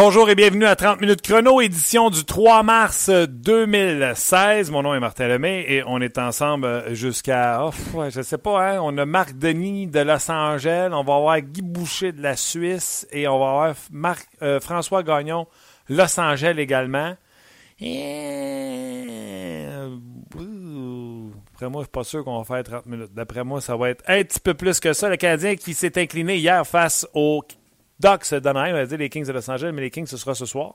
Bonjour et bienvenue à 30 minutes chrono, édition du 3 mars 2016. Mon nom est Martin Lemay et on est ensemble jusqu'à, oh, ouais, je sais pas, hein, on a Marc Denis de Los Angeles, on va avoir Guy Boucher de la Suisse et on va avoir Marc, euh, François Gagnon, Los Angeles également. Et... Après moi, je suis pas sûr qu'on va faire 30 minutes. D'après moi, ça va être un petit peu plus que ça. Le Canadien qui s'est incliné hier face aux Ducks d'Anaheim, on va dire les Kings de Los Angeles, mais les Kings, ce sera ce soir.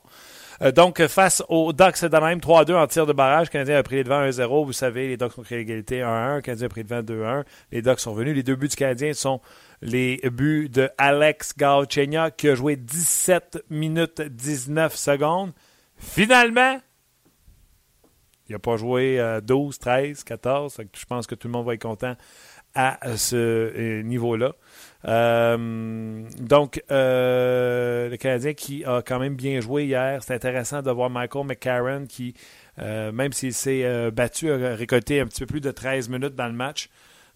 Euh, donc, face aux Ducks d'Anaheim, 3-2 en tir de barrage. Le Canadien a pris les devants 1-0. Vous savez, les Ducks ont créé l'égalité 1-1. Le Canadien a pris devant 2-1. Les Ducks sont venus. Les deux buts du Canadien sont les buts de Alex Galchenyuk qui a joué 17 minutes 19 secondes. Finalement, il n'a pas joué 12, 13, 14. Je pense que tout le monde va être content à ce euh, niveau-là. Euh, donc, euh, le Canadien qui a quand même bien joué hier. C'est intéressant de voir Michael McCarron qui, même s'il s'est battu, a récolté un petit peu plus de 13 minutes dans le match.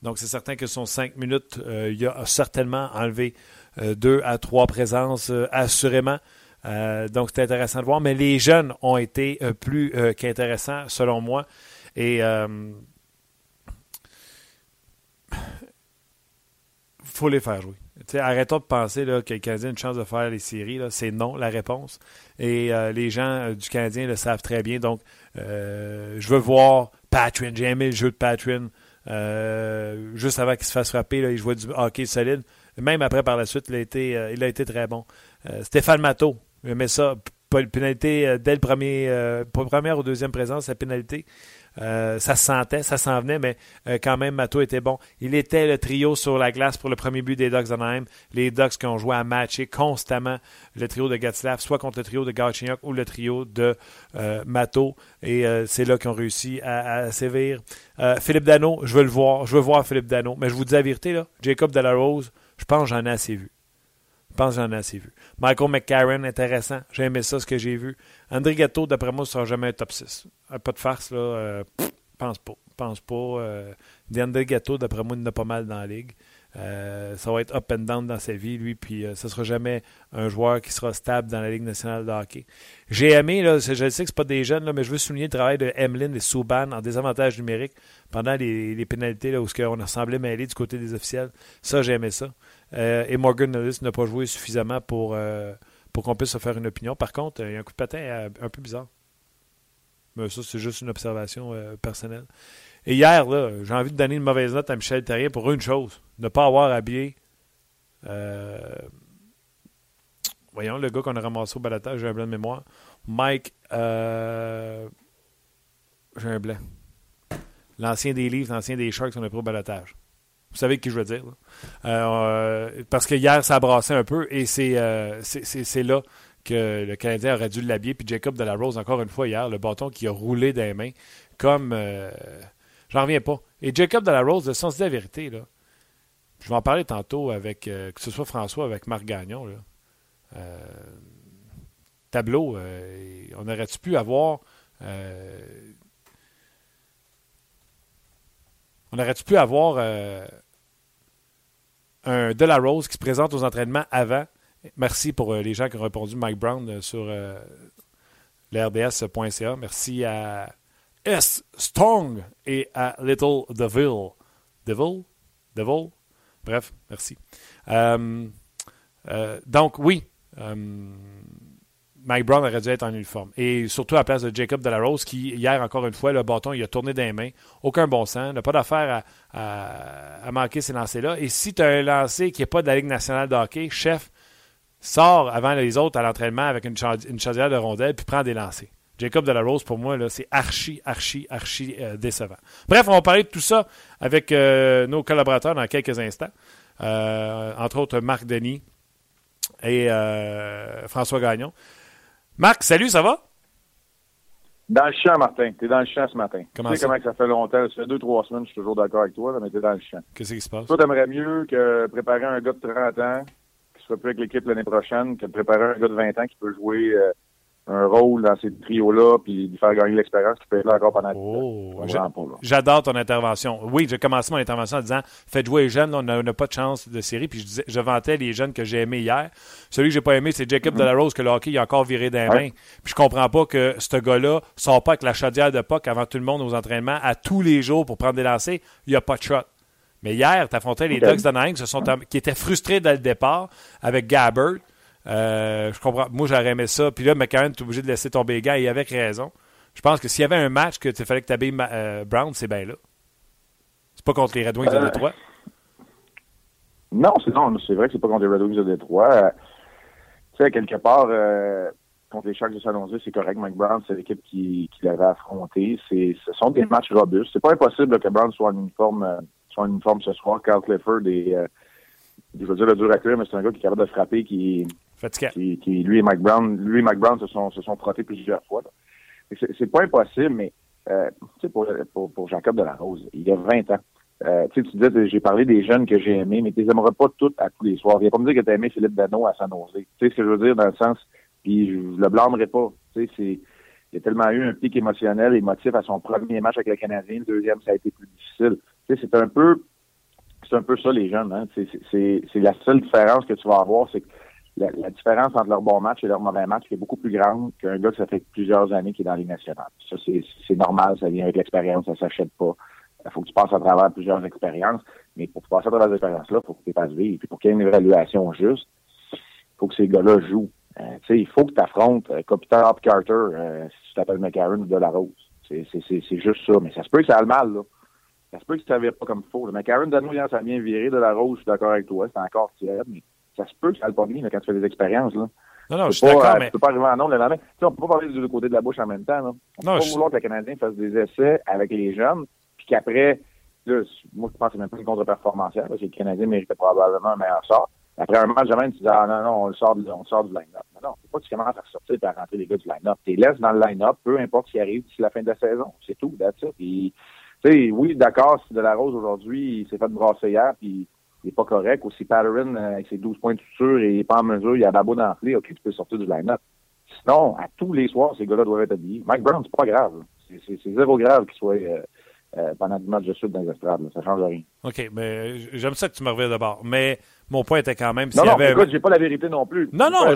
Donc, c'est certain que son 5 minutes, il a certainement enlevé 2 à 3 présences, assurément. donc, c'est intéressant de voir. Mais les jeunes ont été plus qu'intéressants, selon moi. Et faut les faire jouer. arrêtons de penser là, que le Canadien a une chance de faire les séries. C'est non, la réponse. Et euh, les gens euh, du Canadien le savent très bien. Donc, euh, je veux voir Patrin. J'ai aimé le jeu de Patrin. juste avant qu'il se fasse frapper, là, il jouait du hockey solide. Même après, par la suite, il a été, il a été très bon. Stéphane Matteau, mais ça. Pénalité dès le premier, première ou deuxième présence, la pénalité. Euh, ça se sentait, ça s'en venait, mais euh, quand même, Mato était bon. Il était le trio sur la glace pour le premier but des Ducks d'Anaheim. Les Ducks qui ont joué à matcher constamment le trio de Gatslav, soit contre le trio de Galchenyuk ou le trio de euh, Mato. Et c'est là qu'ils ont réussi à, sévir. Philippe Dano, je veux le voir. Je veux voir Philippe Dano. Mais je vous dis la vérité, là, Jacob Delarose, je pense que j'en ai assez vu. Je pense que j'en ai assez vu. Michael McCarron, intéressant. J'ai aimé ça, ce que j'ai vu. André Gatto, d'après moi, ne sera jamais un top 6. Euh, pas de farce, là. Euh, pense pas. Pense pas. Euh, André d'après moi, il en pas mal dans la ligue. Euh, ça va être up and down dans sa vie, lui, puis ce ne sera jamais un joueur qui sera stable dans la Ligue nationale de hockey. J'ai aimé, là, je sais que ce pas des jeunes, là, mais je veux souligner le travail de Emlyn et Souban en désavantage numérique pendant les, pénalités là, où on semblé mêler du côté des officiels. Ça, j'ai aimé ça. Et Morgan Nellis n'a pas joué suffisamment pour pour qu'on puisse se faire une opinion. Par contre, il y a un coup de patin euh, un peu bizarre. Mais ça, c'est juste une observation euh, personnelle. Et hier, j'ai envie de donner une mauvaise note à Michel Terrien pour une chose. Ne pas avoir habillé. Euh, voyons, le gars qu'on a ramassé au balatage, j'ai un blanc de mémoire. Mike. j'ai un blanc. L'ancien des livres, l'ancien des Sharks, on a pris au balatage. Vous savez qui je veux dire. Euh, parce que hier, ça a brassé un peu et euh, c'est là que le Canadien aurait dû l'habiller. Puis Jacob de la Rose, encore une fois, hier, le bâton qui a roulé des mains, comme. Euh, j'en reviens pas. Et Jacob de la Rose, le sens de la vérité, là, je vais en parler tantôt avec, que ce soit François, avec Marc Gagnon. Là. tableau, on aurait-tu pu avoir. On aurait-tu pu avoir un Rose qui se présente aux entraînements avant? Merci pour euh, les gens qui ont répondu, Mike Brown, euh, sur euh, l'RDS.ca. Merci à S. Stong et à Little Deville. Devil? Devil? Bref, merci. donc, oui, Mike Brown aurait dû être en uniforme. Et surtout à la place de Jacob Delarose, qui, hier, encore une fois, le bâton, il a tourné des mains. Aucun bon sens. n'a pas d'affaire à, manquer ces lancers-là. Et si tu as un lancer qui n'est pas de la Ligue nationale de hockey, chef, sort avant les autres à l'entraînement avec une, une chaudière de rondelles puis prend des lancers. Jacob Delarose, pour moi, c'est archi, archi, archi euh, décevant. Bref, on va parler de tout ça avec euh, nos collaborateurs dans quelques instants. Euh, entre autres, Marc Denis et François Gagnon. Marc, salut, ça va? Dans le champ, Martin. T'es dans le champ ce matin. Comment tu sais comment ça fait longtemps? Ça fait deux, trois semaines, je suis toujours d'accord avec toi, mais t'es dans le champ. Qu'est-ce qui se passe? Toi, t'aimerais mieux que préparer un gars de 30 ans qui soit plus avec l'équipe l'année prochaine que de préparer un gars de 20 ans qui peut jouer un rôle dans ces trios-là, puis lui faire gagner l'expérience, qui peut être là encore pendant oh, J'adore ton intervention. Oui, j'ai commencé mon intervention en disant Faites jouer les jeunes, on n'a pas de chance de série. Puis je, disais, je vantais les jeunes que j'ai aimés hier. Celui que j'ai pas aimé, c'est Jacob mm-hmm. Delarose, que le hockey il a encore viré des mains. Puis je comprends pas que ce gars-là sort pas avec la chaudière de puck avant tout le monde aux entraînements à tous les jours pour prendre des lancers. Il n'y a pas de shot. Mais hier, tu affrontais les Ducks de se sont, qui étaient frustrés dès le départ avec Gabbert. Euh, je comprends. Moi, j'aurais aimé ça. Puis là, McCann, tu es obligé de laisser tomber les gars et avec raison. Je pense que s'il y avait un match que tu fallait que tu habilles euh, Brown, c'est bien là. C'est pas contre les Red Wings de euh, Détroit. Non, c'est non, c'est vrai que c'est pas contre les Red Wings de Détroit. tu sais, quelque part, contre les Sharks de San Jose, c'est correct. Mike Brown, c'est l'équipe qui, qui l'avait affronté. ce sont des matchs robustes. C'est pas impossible que Brown soit en uniforme, soit en uniforme ce soir. Carl Clifford et je veux dire le dur à cuire, mais c'est un gars qui est capable de frapper, qui, qui, qui, lui et Mike Brown, lui et Mike Brown se sont, se sont frottés plusieurs fois. C'est pas impossible, mais euh, pour, pour, pour Jacob Delarose, il y a 20 ans. Euh, tu disais, j'ai parlé des jeunes que j'ai aimés, mais tu les aimerais pas toutes à tous les soirs. Viens pas me dire que tu as aimé Philippe Dano à San Jose. Tu sais ce que je veux dire dans le sens, puis je, le blâmerai pas. Tu sais, c'est, il a tellement eu un pic émotionnel, émotif à son premier match avec le Canadien. Le deuxième, ça a été plus difficile. Tu sais, c'est un peu, c'est un peu ça les jeunes. Hein? C'est la seule différence que tu vas avoir, c'est que la, différence entre leur bon match et leur mauvais match est beaucoup plus grande qu'un gars qui ça fait plusieurs années qui est dans les nationales. Ça, c'est normal, ça vient avec l'expérience, ça s'achète pas. Il faut que tu passes à travers plusieurs expériences, mais pour passer à travers ces expériences-là, il faut que tu passes vivre. Puis pour qu'il y ait une évaluation juste, il faut que ces gars-là jouent. Euh, il faut que tu affrontes euh, Hop Carter euh, si tu t'appelles McCarron ou Delarose. C'est juste ça. Mais ça se peut que ça a le mal, là. Ça se peut que ça ne pas comme il faut. Le McCarron, ça vient virer de la rose, je suis d'accord avec toi, c'est encore tiède, mais ça se peut que ça le pas bien quand tu fais des expériences. Là. Non, non, je suis d'accord, euh, mais... Tu peux pas arriver en nombre le lendemain. Tu sais, on peut pas parler du côté de la bouche en même temps. Là. On non, peut pas je... vouloir que le Canadien fasse des essais avec les jeunes, puis qu'après, là, moi, je pense que c'est même pas une contre-performance, parce que le Canadien méritait probablement un meilleur sort. Après un match, jamais, tu dis, ah non, non, on le sort, on sort du line-up. Non, non, faut pas que tu commences à ressortir et à rentrer les gars du line-up. Tu les laisses dans le line-up, peu importe ce qui arrive d'ici la fin de la saison. C'est tout, that's it. Puis, tu sais, oui, d'accord, si De La Rose aujourd'hui, il s'est fait brasser hier, puis il n'est pas correct. Aussi, Patterson, euh, avec ses 12 points de suture et il n'est pas en mesure, il a Babo d'enfler, OK, tu peux sortir du line-up. Sinon, à tous les soirs, ces gars-là doivent être habillés. Mike Brown, c'est pas grave. C'est zéro grave qu'il soit euh, euh, pendant 10 matchs de suite dans les estrades. Ça change rien. OK, mais j'aime ça que tu me reviens d'abord. Mais mon point était quand même... Non, non, avait... écoute, j'ai pas la vérité non plus. Non, non,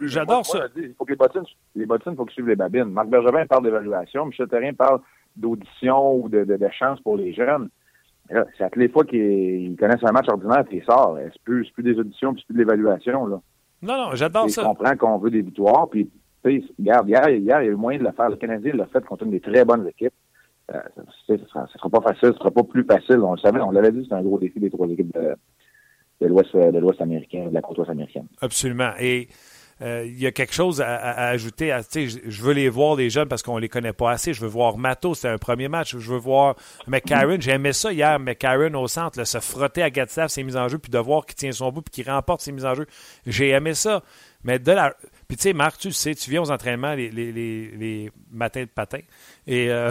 j'adore ça. il faut que les bottines, les bottines, il faut qu'ils suivent les babines. Marc Bergevin parle d'évaluation, Michel Terrien parle d'audition ou de, de, de chance pour les jeunes. C'est à toutes les fois qu'ils connaissent un match ordinaire, puis ils sortent. C'est plus, plus des auditions, puis plus de l'évaluation. Non, non, j'adore ça. Je comprends qu'on veut des victoires, puis regarde, hier, hier, il y a eu moyen de le faire. Le Canadien l'a fait contre une des très bonnes équipes. Euh, ce ne sera, pas facile, ce sera pas plus facile. On le savait, on l'avait dit, c'est un gros défi des trois équipes de, de l'Ouest américain, de la côte ouest américaine. Absolument. Et euh, il y a quelque chose à, ajouter. À, je veux les voir, les jeunes, parce qu'on les connaît pas assez. Je veux voir Mato, c'était un premier match. Je veux voir McCarron. J'ai aimé ça hier, McCarron au centre, se frotter à Gatstaff, ses mises en jeu, puis de voir qu'il tient son bout, puis qu'il remporte ses mises en jeu. J'ai aimé ça. Mais de la. Puis tu sais, Marc, tu sais, tu viens aux entraînements les, matins de patin. Et, euh,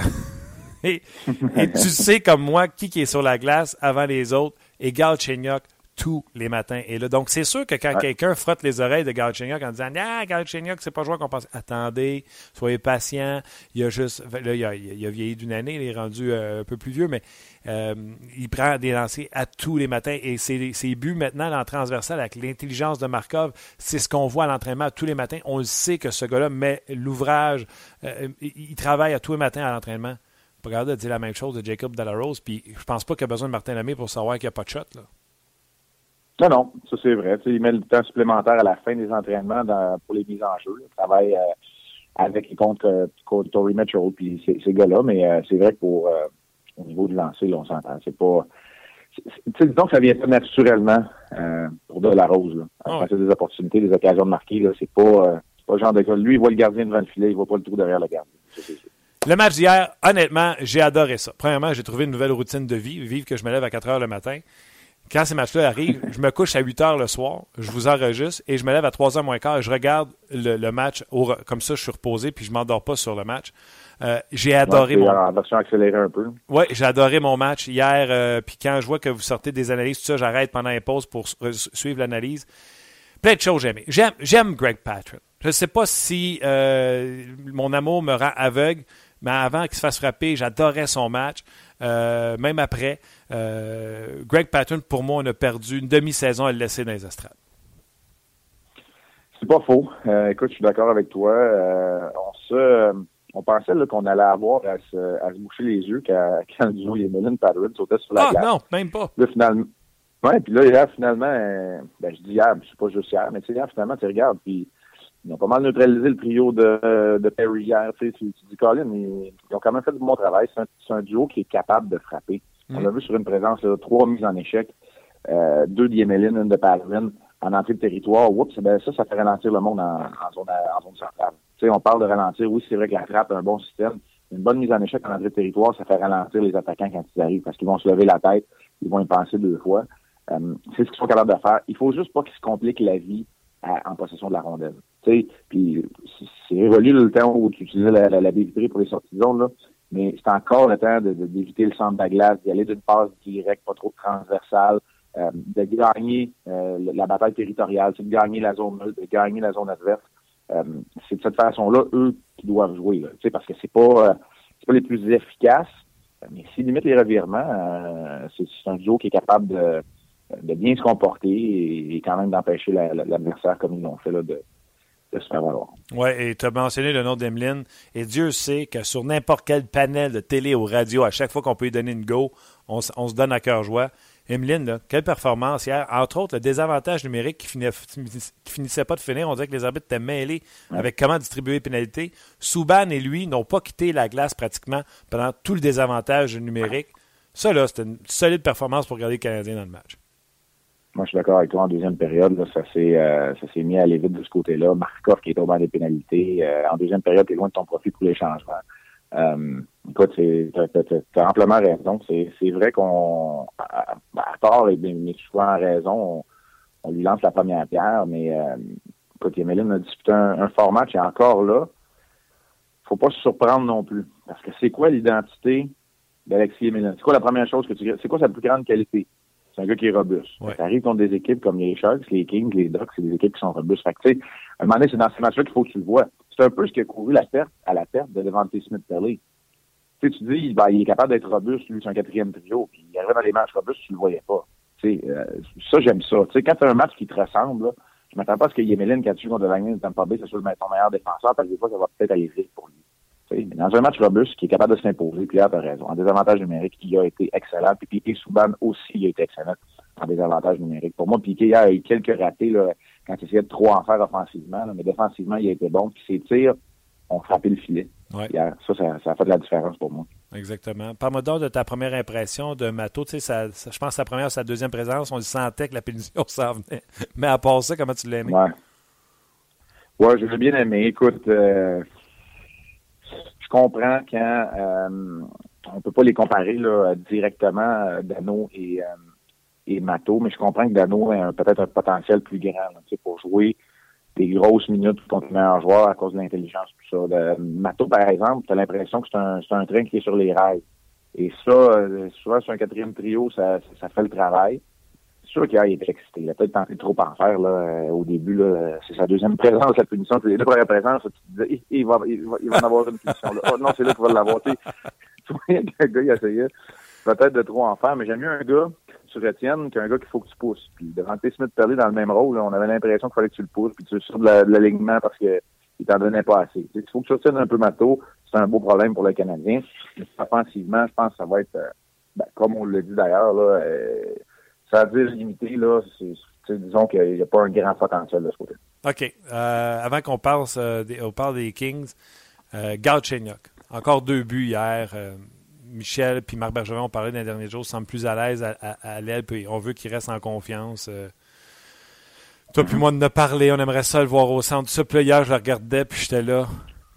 tu sais comme moi qui, qui est sur la glace avant les autres? Et Galchenyuk, tous les matins. Et là, donc, c'est sûr que quand quelqu'un frotte les oreilles de Galchenyuk en disant Ah, Galchenyuk, c'est pas joueur qu'on pense. Attendez, soyez patient. Il a juste. Là, il a, il a vieilli d'une année, il est rendu euh, un peu plus vieux, mais euh, il prend des lancers à tous les matins. Et ses, ses buts maintenant dans transversal avec l'intelligence de Markov, c'est ce qu'on voit à l'entraînement tous les matins. On le sait que ce gars-là met l'ouvrage. Euh, il, travaille à tous les matins à l'entraînement. Regardez dire la même chose de Jacob Delarose, puis je pense pas qu'il a besoin de Martin Lemay pour savoir qu'il n'y a pas de shot. Là. Non, non, ça c'est vrai. il met le temps supplémentaire à la fin des entraînements pour les mises en jeu. Il travaille euh, avec et contre, euh, Tory Mitchell puis ces, gars-là, mais euh, c'est vrai que pour au niveau du lancer, là, on s'entend. C'est pas. disons que ça vient pas naturellement pour de la rose. Là. Oh. c'est des opportunités, des occasions de marquer, là, c'est pas, pas le genre de gars. Lui, il voit le gardien devant le filet, il voit pas le trou derrière le gardien. le match d'hier, honnêtement, j'ai adoré ça. Premièrement, j'ai trouvé une nouvelle routine de vie, vivre que je me lève à 4 heures le matin quand ces matchs-là arrivent, je me couche à 8 heures le soir, je vous enregistre et je me lève à 3 heures moins quart et je regarde le, match. comme ça, je suis reposé puis je m'endors pas sur le match. Euh, j'ai adoré mon. En version accélérée un peu. Oui, j'ai adoré mon match hier. Euh, puis quand je vois que vous sortez des analyses, tout ça, j'arrête pendant les pauses pour suivre l'analyse. Plein de choses j'aime. J'aime Greg Patrick. Je ne sais pas si euh, mon amour me rend aveugle, mais avant qu'il se fasse frapper, j'adorais son match. Même après, Greg Patton, pour moi, on a perdu une demi-saison à le laisser dans les estrades. C'est pas faux. écoute, je suis d'accord avec toi. on se, on pensait qu'on allait avoir à se, à se, boucher les yeux quand, quand Joe Yemelin Patton sautait sur la ah, non, même pas. Là, finalement, ouais, puis là, hier, finalement, ben, je dis hier, je suis pas juste hier, mais tu sais, hier, finalement, tu regardes, puis ils ont pas mal neutralisé le trio de, de Perry hier. Tu, sais, tu, dis, Colin, ils, ont quand même fait du bon travail. C'est un, duo qui est capable de frapper. On l'a vu sur une présence, là, trois mises en échec, euh, deux d'Yemelin, une de Palvin en entrée de territoire. Oups, ben ça, ça fait ralentir le monde en, en zone, en zone centrale. Tu sais, on parle de ralentir. Oui, c'est vrai que la frappe a un bon système. Une bonne mise en échec en entrée de territoire, ça fait ralentir les attaquants quand ils arrivent parce qu'ils vont se lever la tête, ils vont y penser deux fois. Euh, c'est ce qu'ils sont capables de faire. Il faut juste pas qu'ils se compliquent la vie en possession de la rondelle. Puis c'est révolu le temps où tu utilisais la, la, pour les sorties de zone, là, mais c'est encore le temps d'éviter le centre de la glace, d'y aller d'une passe directe, pas trop transversale, euh, de gagner euh, la bataille territoriale, de gagner la zone de gagner la zone adverse. Euh, c'est de cette façon-là, eux, qui doivent jouer. Là, parce que c'est pas, pas les plus efficaces, mais s'ils limitent les revirements, c'est un duo qui est capable de, de bien se comporter et, quand même d'empêcher l'adversaire, comme ils l'ont fait, là, de, de se faire valoir. Oui, et tu as mentionné le nom d'Emeline. Et Dieu sait que sur n'importe quel panel de télé ou radio, à chaque fois qu'on peut lui donner une go, on, se donne à cœur joie. Emeline, quelle performance hier. Entre autres, le désavantage numérique qui, finissait pas de finir. On dirait que les arbitres étaient mêlés avec comment distribuer les pénalités. Souban et lui n'ont pas quitté la glace pratiquement pendant tout le désavantage numérique. Ça, là, c'était une solide performance pour garder les Canadiens dans le match. Moi, je suis d'accord avec toi. En deuxième période, ça s'est euh, ça s'est mis à aller vite de ce côté-là. Markov qui est au banc des pénalités. Euh, en deuxième période, tu es loin de ton profit pour les changements. Euh, écoute, tu as, amplement raison. C'est vrai qu'on, à, à, tort et bien souvent en raison, on, lui lance la première pierre, mais euh, écoute, Emeline a disputé un, fort match et encore là, faut pas se surprendre non plus. Parce que c'est quoi l'identité d'Alexis Emeline? C'est quoi la première chose que tu C'est quoi sa plus grande qualité? C'est un gars qui est robuste. Ça arrive contre des équipes comme les Sharks, les Kings, les Ducks, c'est des équipes qui sont robustes. Fait que, à un moment donné, c'est dans ces matchs-là qu'il faut que tu le vois. C'est un peu ce qui a couru la perte à la perte de Devante Smith-Pelly. Tu sais, tu dis, ben, il est capable d'être robuste, lui, c'est un quatrième trio, puis il arrive dans les matchs robustes, tu le voyais pas. Tu euh, ça, j'aime ça. Tu quand tu as un match qui te ressemble, là, je m'attends pas à ce que Yemelin, quand tu contre le Lightning de Tampa Bay, ce soit ton meilleur défenseur, parce que des fois, ça va peut-être aller vite pour lui dans un match robuste qui est capable de s'imposer, Pierre a raison. En désavantage numérique, il a été excellent. Puis Piqué Souban aussi a été excellent en désavantage numérique. Pour moi, Piqué a eu quelques ratés là, quand il essayait de trop en faire offensivement, mais défensivement, il a été bon. Puis ses tirs ont frappé le filet. Ça, ça, a fait de la différence pour moi. Exactement. Parle-moi donc de ta première impression de Mato. Tu sais, je pense que sa première, sa deuxième présence, on sentait que la pénition s'en venait. Mais à part ça, comment tu l'as aimé? Ouais. Ouais, je l'ai bien aimé. Écoute, euh, je comprends quand euh, on peut pas les comparer directement euh, Dano et, euh, et Mato, mais je comprends que Dano a peut-être un potentiel plus grand pour jouer des grosses minutes contre les meilleurs joueurs à cause de l'intelligence, tout ça. Mato, par exemple, tu as l'impression que c'est un, train qui est sur les rails. Et ça, euh, souvent sur un quatrième trio, ça fait le travail qu'il excité. Il a peut-être tenté trop en faire là, euh, au début. Là, c'est sa deuxième présence, la punition. Les deux premières présences. Tu te il, va, en avoir une punition. Là. Oh, non, c'est là qu'il va l'avoir. Tu vois qu'un gars, il essayait peut-être de trop en faire, mais j'aime mieux un gars sur Étienne qu'un gars qu'il faut que tu pousses. Puis devant T. Smith Perley dans le même rôle, on avait l'impression qu'il fallait que tu le pousses, puis tu sur de l'alignement parce que il t'en donnait pas assez. Il faut que tu retiennes un peu Mato. C'est un beau problème pour le Canadien. Offensivement, je pense que ça va être, euh, ben, comme on l'a dit d'ailleurs, là, euh, ça veut dire limité, là, disons qu'il n'y a pas un grand potentiel de ce côté. OK. Euh, avant qu'on euh, des, parle des Kings, euh, Encore deux buts hier. Euh, Michel puis Marc Bergevin ont parlé dans les derniers jours, semblent plus à l'aise à, à, l'aile, puis on veut qu'il reste en confiance. toi puis moi, de ne parler, on aimerait ça le voir au centre. Ce puis hier, je le regardais, puis j'étais là.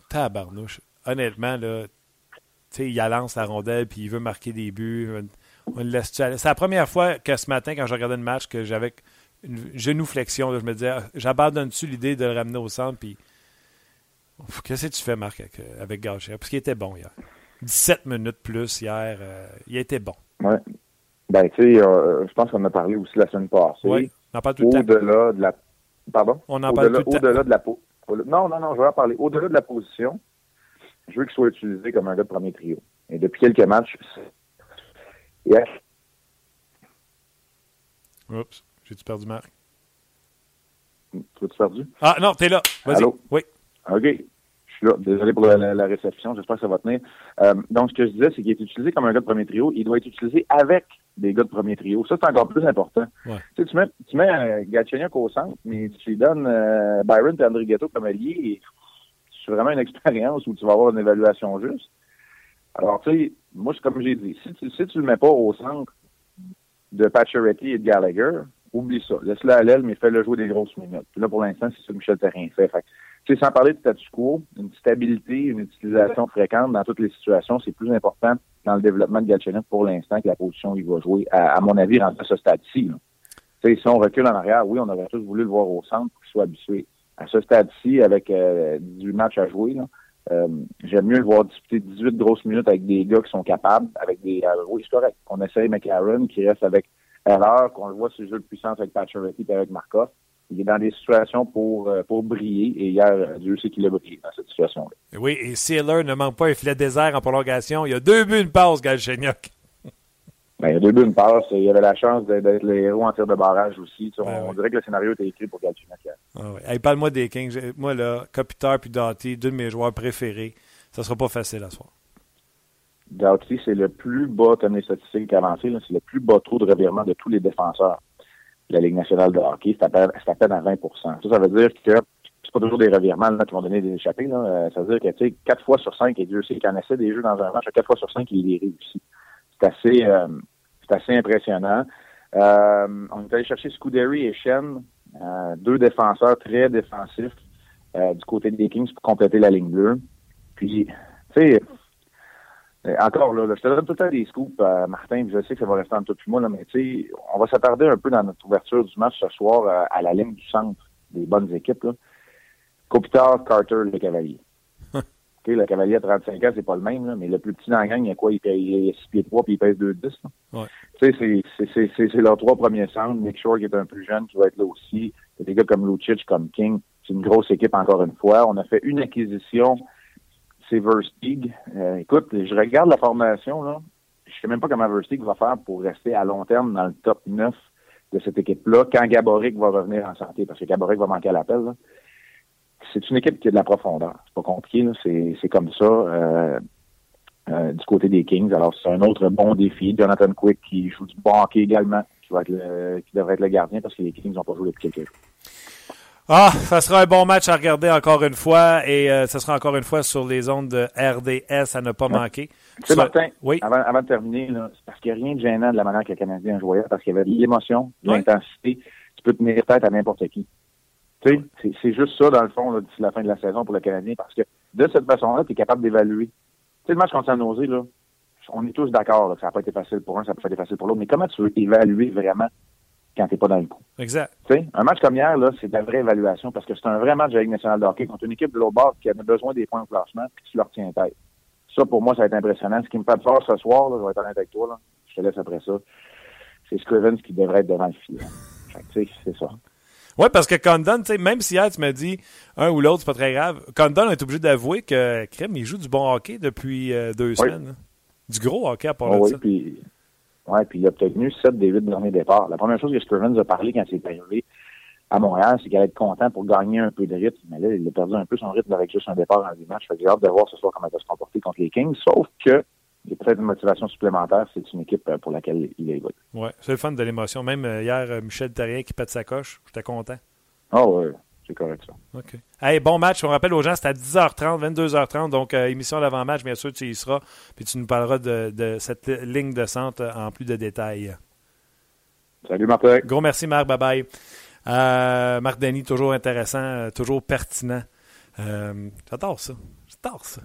Tabarnouche. Honnêtement, là, tu sais, il lance la rondelle, puis il veut marquer des buts. C'est la première fois que ce matin, quand je regardais le match, que j'avais une genuflexion. je me disais, ah, j'abandonne-tu l'idée de le ramener au centre? Puis, qu'est-ce que tu fais, Marc, avec, Gaucher? Parce qu'il était bon hier. 17 minutes plus hier. Euh, il était bon. Oui. Ben, tu sais, euh, je pense qu'on a parlé aussi la semaine passée. Oui, on en parle tout le temps. Au-delà de la. Pardon? On en parle tout le temps. Au-delà de la. Non, non, non, je vais en parler. Au-delà de la position, je veux qu'il soit utilisé comme un gars de premier trio. Et depuis quelques matchs, Oups, j'ai-tu perdu Marc? Tu as-tu perdu? Ah non, t'es là. Vas-y. Oui. OK. Je suis là. Désolé pour la, réception. J'espère que ça va tenir. Euh, donc, ce que je disais, c'est qu'il est utilisé comme un gars de premier trio. Il doit être utilisé avec des gars de premier trio. Ça, c'est encore plus important. Tu, sais, tu mets, tu mets euh, au centre, mais tu lui donnes euh, Byron et André Ghetto comme allié. C'est vraiment une expérience où tu vas avoir une évaluation juste. Alors, tu sais, moi, comme j'ai dit, si tu, si tu le mets pas au centre de Pacioretty et de Gallagher, oublie ça. Laisse-le à l'aile, mais fais-le jouer des grosses minutes. Puis là, pour l'instant, c'est ça que Michel Terrien fait. fait tu sais, sans parler de statu quo, une stabilité, une utilisation fréquente dans toutes les situations, c'est plus important dans le développement de Galchenyuk pour l'instant que la position qu'il va jouer, à, mon avis, rentre à ce stade-ci. Tu sais, si on recule en arrière, oui, on aurait tous voulu le voir au centre pour qu'il soit habitué. À ce stade-ci, avec euh, du match à jouer, euh, j'aime mieux voir disputer 18 grosses minutes avec des gars qui sont capables, avec des... Euh, oui, c'est correct. On essaye McLaren qui reste avec alors qu'on le voit sur le jeu de puissance avec Pacioretty et avec Markov. Il est dans des situations pour, euh, pour briller et hier, Dieu sait qu'il a brillé dans cette situation-là. Oui, et Sealer ne manque pas un filet désert en prolongation. Il y a deux buts, une passe, Galchenyuk. Ben, il y a deux buts, une passe. Il y avait la chance d'être le héros en tir de barrage aussi. Ben on, dirait que le scénario était écrit pour Galchenyuk. Ah Parle-moi des Kings. Moi, là, Kopitar puis Doughty, deux de mes joueurs préférés. Ça sera pas facile à soir. Doughty, c'est le plus bas, comme les statistiques avancées, c'est le plus bas taux de revirement de tous les défenseurs de la Ligue nationale de hockey. C'est à, peine, à 20 Ça, ça veut dire que c'est pas toujours des revirements là, qui vont donner des échappées. Là. Euh, ça veut dire que, tu sais, 4 fois sur 5, et Dieu sait qu'il en essaie des jeux dans un match, 4 fois sur 5, il les réussit. C'est assez, euh, c'est assez impressionnant. Euh, on est allé chercher Scuderi et Shen, deux défenseurs très défensifs du côté des Kings pour compléter la ligne bleue. Puis, tu sais, euh, encore là, je te donne tout le temps des scoops, euh, Martin, je sais que ça va rester en tout moi, là, mais tu sais, on va s'attarder un peu dans notre ouverture du match ce soir euh, à la ligne du centre des bonnes équipes. Là. Carter, le Cavalier. Le Cavalier à 35 ans, c'est pas le même, là, mais le plus petit dans la gang, il y a quoi? Il, paye, il a 6 pieds 3 puis il pèse 2-10. Ouais. Tu sais, c'est leurs trois premiers centres. Nick Shore qui est un plus jeune qui va être là aussi. Il y a des gars comme Lucic, comme King. C'est une grosse équipe encore une fois. On a fait une acquisition c'est Verstig. Euh, écoute, je regarde la formation, là. Je sais même pas comment Verstig va faire pour rester à long terme dans le top 9 de cette équipe-là quand Gaboric va revenir en santé, parce que Gaboric va manquer à l'appel. C'est une équipe qui a de la profondeur. C'est pas compliqué, c'est comme ça. Euh, euh, du côté des Kings. Alors, c'est un autre bon défi. Jonathan Quick qui joue du bon hockey également, qui, va être le, qui devrait être le gardien parce que les Kings n'ont pas joué depuis quelques jours. Ah, ça sera un bon match à regarder encore une fois et euh, ça sera encore une fois sur les ondes de RDS à ne pas manquer. C'est Martin, oui? avant, avant de terminer, c'est parce qu'il n'y a rien de gênant de la manière que le Canadien jouait parce qu'il y avait de l'émotion, de l'intensité. Tu peux tenir tête à n'importe qui. Tu sais, c'est juste ça, dans le fond, d'ici la fin de la saison pour le Canadien parce que de cette façon-là, tu es capable d'évaluer. Tu sais, le match contre San Jose, là, on est tous d'accord que ça n'a pas été facile pour un, ça n'a pas été facile pour l'autre, mais comment tu veux évaluer vraiment quand tu n'es pas dans le coup? Exact. sais, un match comme hier, là, c'est de la vraie évaluation parce que c'est un vrai match de la Ligue nationale de hockey contre une équipe de l'autre bord qui a besoin des points de placement puis tu leur tiens tête. Ça, pour moi, ça va être impressionnant. Ce qui me fait peur ce soir, là, je vais être honnête avec toi, là, je te laisse après ça, c'est Scrivens qui devrait être devant le fil. Tu sais, c'est ça. Oui, parce que Condon, même si hier tu m'as dit un ou l'autre, c'est pas très grave, Condon est obligé d'avouer que Crème, il joue du bon hockey depuis euh, deux semaines. Du gros hockey à part oh, oui, Puis, Ouais, puis il a obtenu 7 des 8 derniers départs. La première chose que Scrivens a parlé quand c'est arrivé à Montréal, c'est qu'il allait être content pour gagner un peu de rythme. Mais là, il a perdu un peu son rythme avec juste un départ dans les matchs. Fait que j'ai hâte de voir ce soir comment il va se comporter contre les Kings. Sauf que il y a peut-être une motivation supplémentaire. C'est une équipe euh, pour laquelle il est Oui, c'est le fun de l'émotion. Même euh, hier, euh, Michel Terrien qui pète sa coche, j'étais content. Ah oh, oui c'est correct ça. OK. Hey, bon match. On rappelle aux gens, c'est à 10h30, 22h30. Donc, euh, émission d'avant-match, bien sûr, tu y seras. Puis tu nous parleras de, cette ligne de centre en plus de détails. Salut, Marc. Gros merci, Marc. Bye-bye. Euh, Marc Denis, toujours intéressant, toujours pertinent. J'adore ça.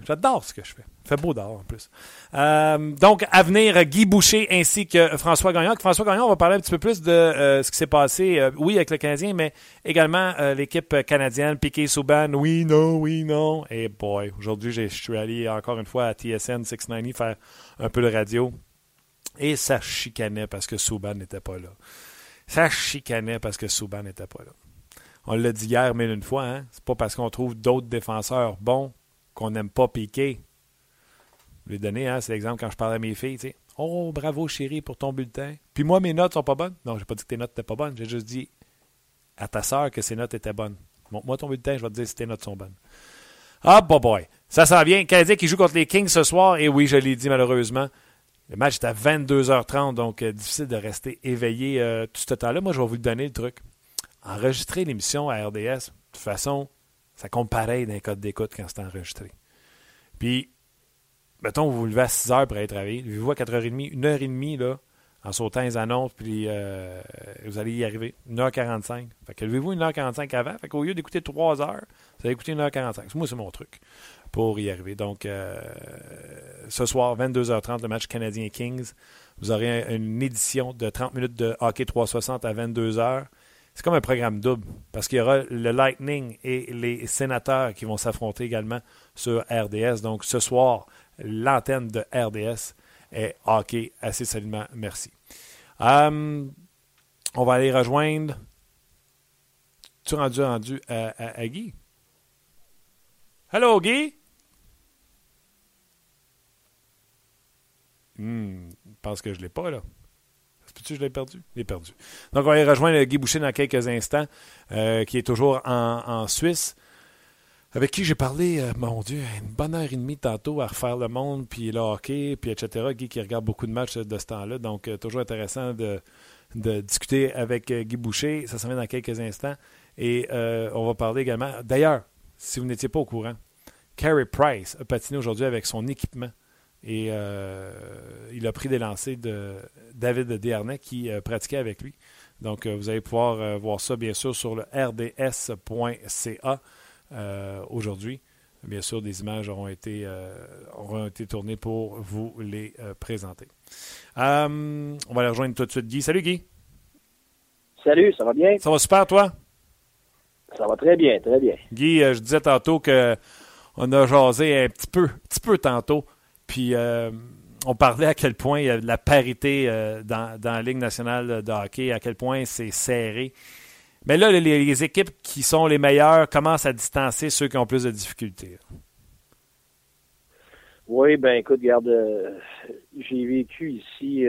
J'adore ce que je fais. Fait beau dehors en plus. Euh, donc, à venir, Guy Boucher ainsi que François Gagnon. François Gagnon, on va parler un petit peu plus de euh, ce qui s'est passé, euh, oui, avec le Canadien, mais également l'équipe canadienne, Piqué Souban, oui, non, oui, non. Et boy, aujourd'hui, je suis allé encore une fois à TSN 690 faire un peu de radio. Et ça chicanait parce que Souban n'était pas là. Ça chicanait parce que Souban n'était pas là. on l'a dit hier mais une fois, hein? c'est pas parce qu'on trouve d'autres défenseurs bons qu'on n'aime pas piquer. Je vais donner, hein, c'est l'exemple quand je parle à mes filles, tu sais. Oh, bravo chérie pour ton bulletin. Puis moi, mes notes sont pas bonnes. Non, j'ai pas dit que tes notes étaient pas bonnes. J'ai juste dit à ta sœur que ses notes étaient bonnes. Montre-moi ton bulletin, je vais te dire si tes notes sont bonnes. Ah, boy, boy. Ça s'en vient. Canadien qui joue contre les Kings ce soir. Et oui, je l'ai dit malheureusement. Le match est à 22h30, donc euh, difficile de rester éveillé euh, tout ce temps-là. Moi, je vais vous donner le truc. Enregistrer l'émission à RDS, de toute façon, ça compte pareil d'un code d'écoute quand c'est enregistré. Puis, mettons, vous vous levez à 6 h pour aller travailler. Levez-vous à 4h30, 1h30, là, en sautant les annonces, puis euh, vous allez y arriver. 1h45. Fait que levez-vous 1h45 avant. Fait qu'au lieu d'écouter 3 h vous allez écouter 1h45. Moi, c'est mon truc pour y arriver. Donc, euh, ce soir, 22h30, le match Canadien-Kings. Vous aurez une édition de 30 minutes de hockey 360 à 22h. C'est comme un programme double parce qu'il y aura le Lightning et les sénateurs qui vont s'affronter également sur RDS. Donc, ce soir, l'antenne de RDS est hockey assez solidement. Merci. Hum, on va aller rejoindre. Tu rendu rendu à, à Guy? Hello, Guy? Hmm, je pense que je ne l'ai pas, là. Peux-tu je l'ai perdu? Je l'ai perdu. Donc, on va aller rejoindre Guy Boucher dans quelques instants, euh, qui est toujours en, Suisse, avec qui j'ai parlé, euh, mon Dieu, une bonne heure et demie tantôt à refaire le monde, puis le hockey, puis etc. Guy qui regarde beaucoup de matchs de ce temps-là, donc euh, toujours intéressant de, discuter avec Guy Boucher. Ça s'en vient dans quelques instants. Et on va parler également. D'ailleurs, si vous n'étiez pas au courant, Carey Price a patiné aujourd'hui avec son équipement et euh, il a pris des lancers de David Desharnais qui euh, pratiquait avec lui. Donc, euh, vous allez pouvoir voir ça, bien sûr, sur le rds.ca aujourd'hui. Bien sûr, des images auront été, auront été tournées pour vous les présenter. on va les rejoindre tout de suite, Guy. Salut, Guy. Salut, ça va bien? Ça va super, toi? Ça va très bien, très bien. Guy, je disais tantôt que on a jasé un petit peu, un petit peu tantôt puis euh, on parlait à quel point il y a de la parité euh, dans, la Ligue nationale de hockey, à quel point c'est serré. Mais là, les, équipes qui sont les meilleures commencent à distancer ceux qui ont plus de difficultés. Oui, ben écoute, regarde, euh, j'ai vécu ici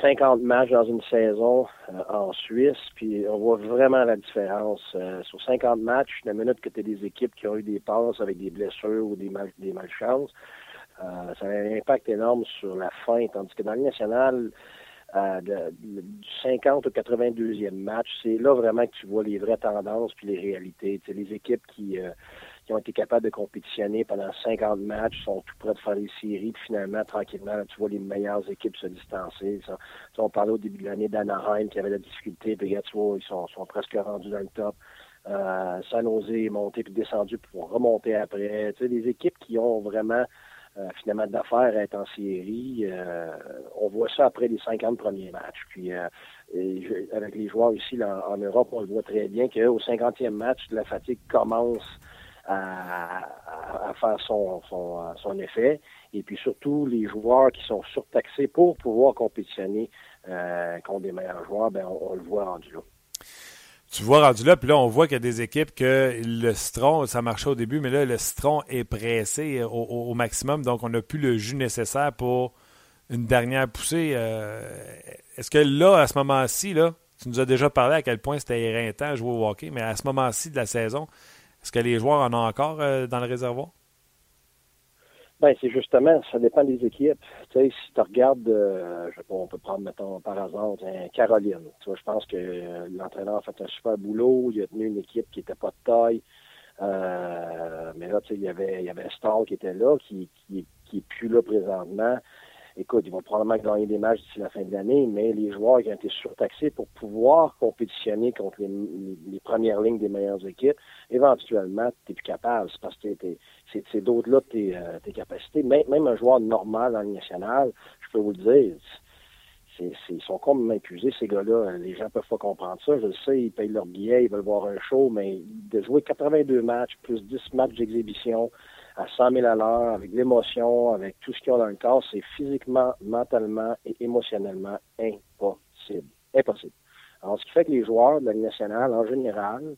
50 matchs dans une saison en Suisse, puis on voit vraiment la différence. sur 50 matchs, la minute que tu as des équipes qui ont eu des passes avec des blessures ou des, des malchances, euh, ça a un impact énorme sur la fin, tandis que dans le national, euh, du 50 au 82e match, c'est là vraiment que tu vois les vraies tendances puis les réalités. Tu les équipes qui, euh, qui ont été capables de compétitionner pendant 50 matchs sont tout près de faire les séries, puis finalement, tranquillement, tu vois les meilleures équipes se distancer. Ça, on parlait au début de l'année d'Anaheim qui avait la difficulté, puis tu vois, ils sont, sont presque rendus dans le top. Euh, San Jose est monté puis descendu pour remonter après. Tu sais, des équipes qui ont vraiment euh, finalement d'affaires à être en série. Euh, on voit ça après les 50 premiers matchs. Puis euh, avec les joueurs ici en Europe, on le voit très bien qu'au 50e match, la fatigue commence à, faire son, effet. Et puis surtout, les joueurs qui sont surtaxés pour pouvoir compétitionner contre des meilleurs joueurs, ben on, le voit rendu là tu vois rendu là, puis là, on voit qu'il y a des équipes que le citron, ça marchait au début, mais là, le citron est pressé au, maximum, donc on n'a plus le jus nécessaire pour une dernière poussée. Euh, est-ce que là, à ce moment-ci, là, tu nous as déjà parlé à quel point c'était éreintant jouer au hockey, mais à ce moment-ci de la saison, est-ce que les joueurs en ont encore euh, dans le réservoir? Ben, c'est justement, ça dépend des équipes. Tu sais, si tu regardes, euh, sais pas, on peut prendre, mettons, par hasard, Caroline. Tu vois, je pense que euh, l'entraîneur a fait un super boulot. Il a tenu une équipe qui était pas de taille. Mais là, tu sais, il y avait, il y avait qui était là, qui, qui, qui est plus là présentement écoute, ils vont probablement gagner des matchs d'ici la fin de l'année, mais les joueurs qui ont été surtaxés pour pouvoir compétitionner contre les, premières lignes des meilleures équipes, éventuellement, tu n'es plus capable. C'est parce que c'est d'autres-là tes, euh, tes capacités. Même, un joueur normal dans le national, je peux vous le dire, ils sont complètement épuisés, ces gars-là. Les gens peuvent pas comprendre ça. Je le sais, ils payent leur billet, ils veulent voir un show, mais de jouer 82 matchs, plus 10 matchs d'exhibition, à 100 000 à l'heure, avec l'émotion, avec tout ce qu'il y a dans le corps, c'est physiquement, mentalement et émotionnellement impossible. Impossible. Alors, ce qui fait que les joueurs de la Ligue nationale, en général,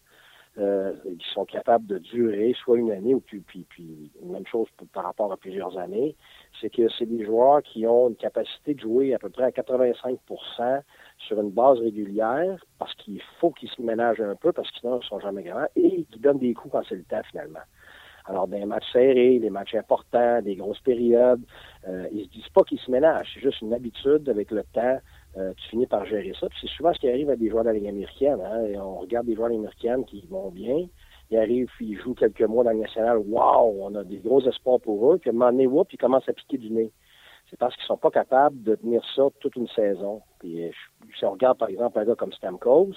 euh, qui sont capables de durer soit une année ou puis, puis, puis même chose par rapport à plusieurs années, c'est que c'est des joueurs qui ont une capacité de jouer à peu près à 85% sur une base régulière parce qu'il faut qu'ils se ménagent un peu parce que sinon ils sont jamais grands et qui donnent des coups quand c'est le temps finalement. Alors, des matchs serrés, des matchs importants, des grosses périodes, euh, ils se disent pas qu'ils se ménagent. C'est juste une habitude avec le temps. Euh, tu finis par gérer ça. Puis c'est souvent ce qui arrive à des joueurs de la Ligue américaine. Hein, on regarde des joueurs américaines qui vont bien. Ils arrivent, puis ils jouent quelques mois dans le national. Wow, on a des gros espoirs pour eux. Puis à un moment donné, ils commencent à piquer du nez. C'est parce qu'ils sont pas capables de tenir ça toute une saison. Puis euh, si on regarde, par exemple, un gars comme Stamkos,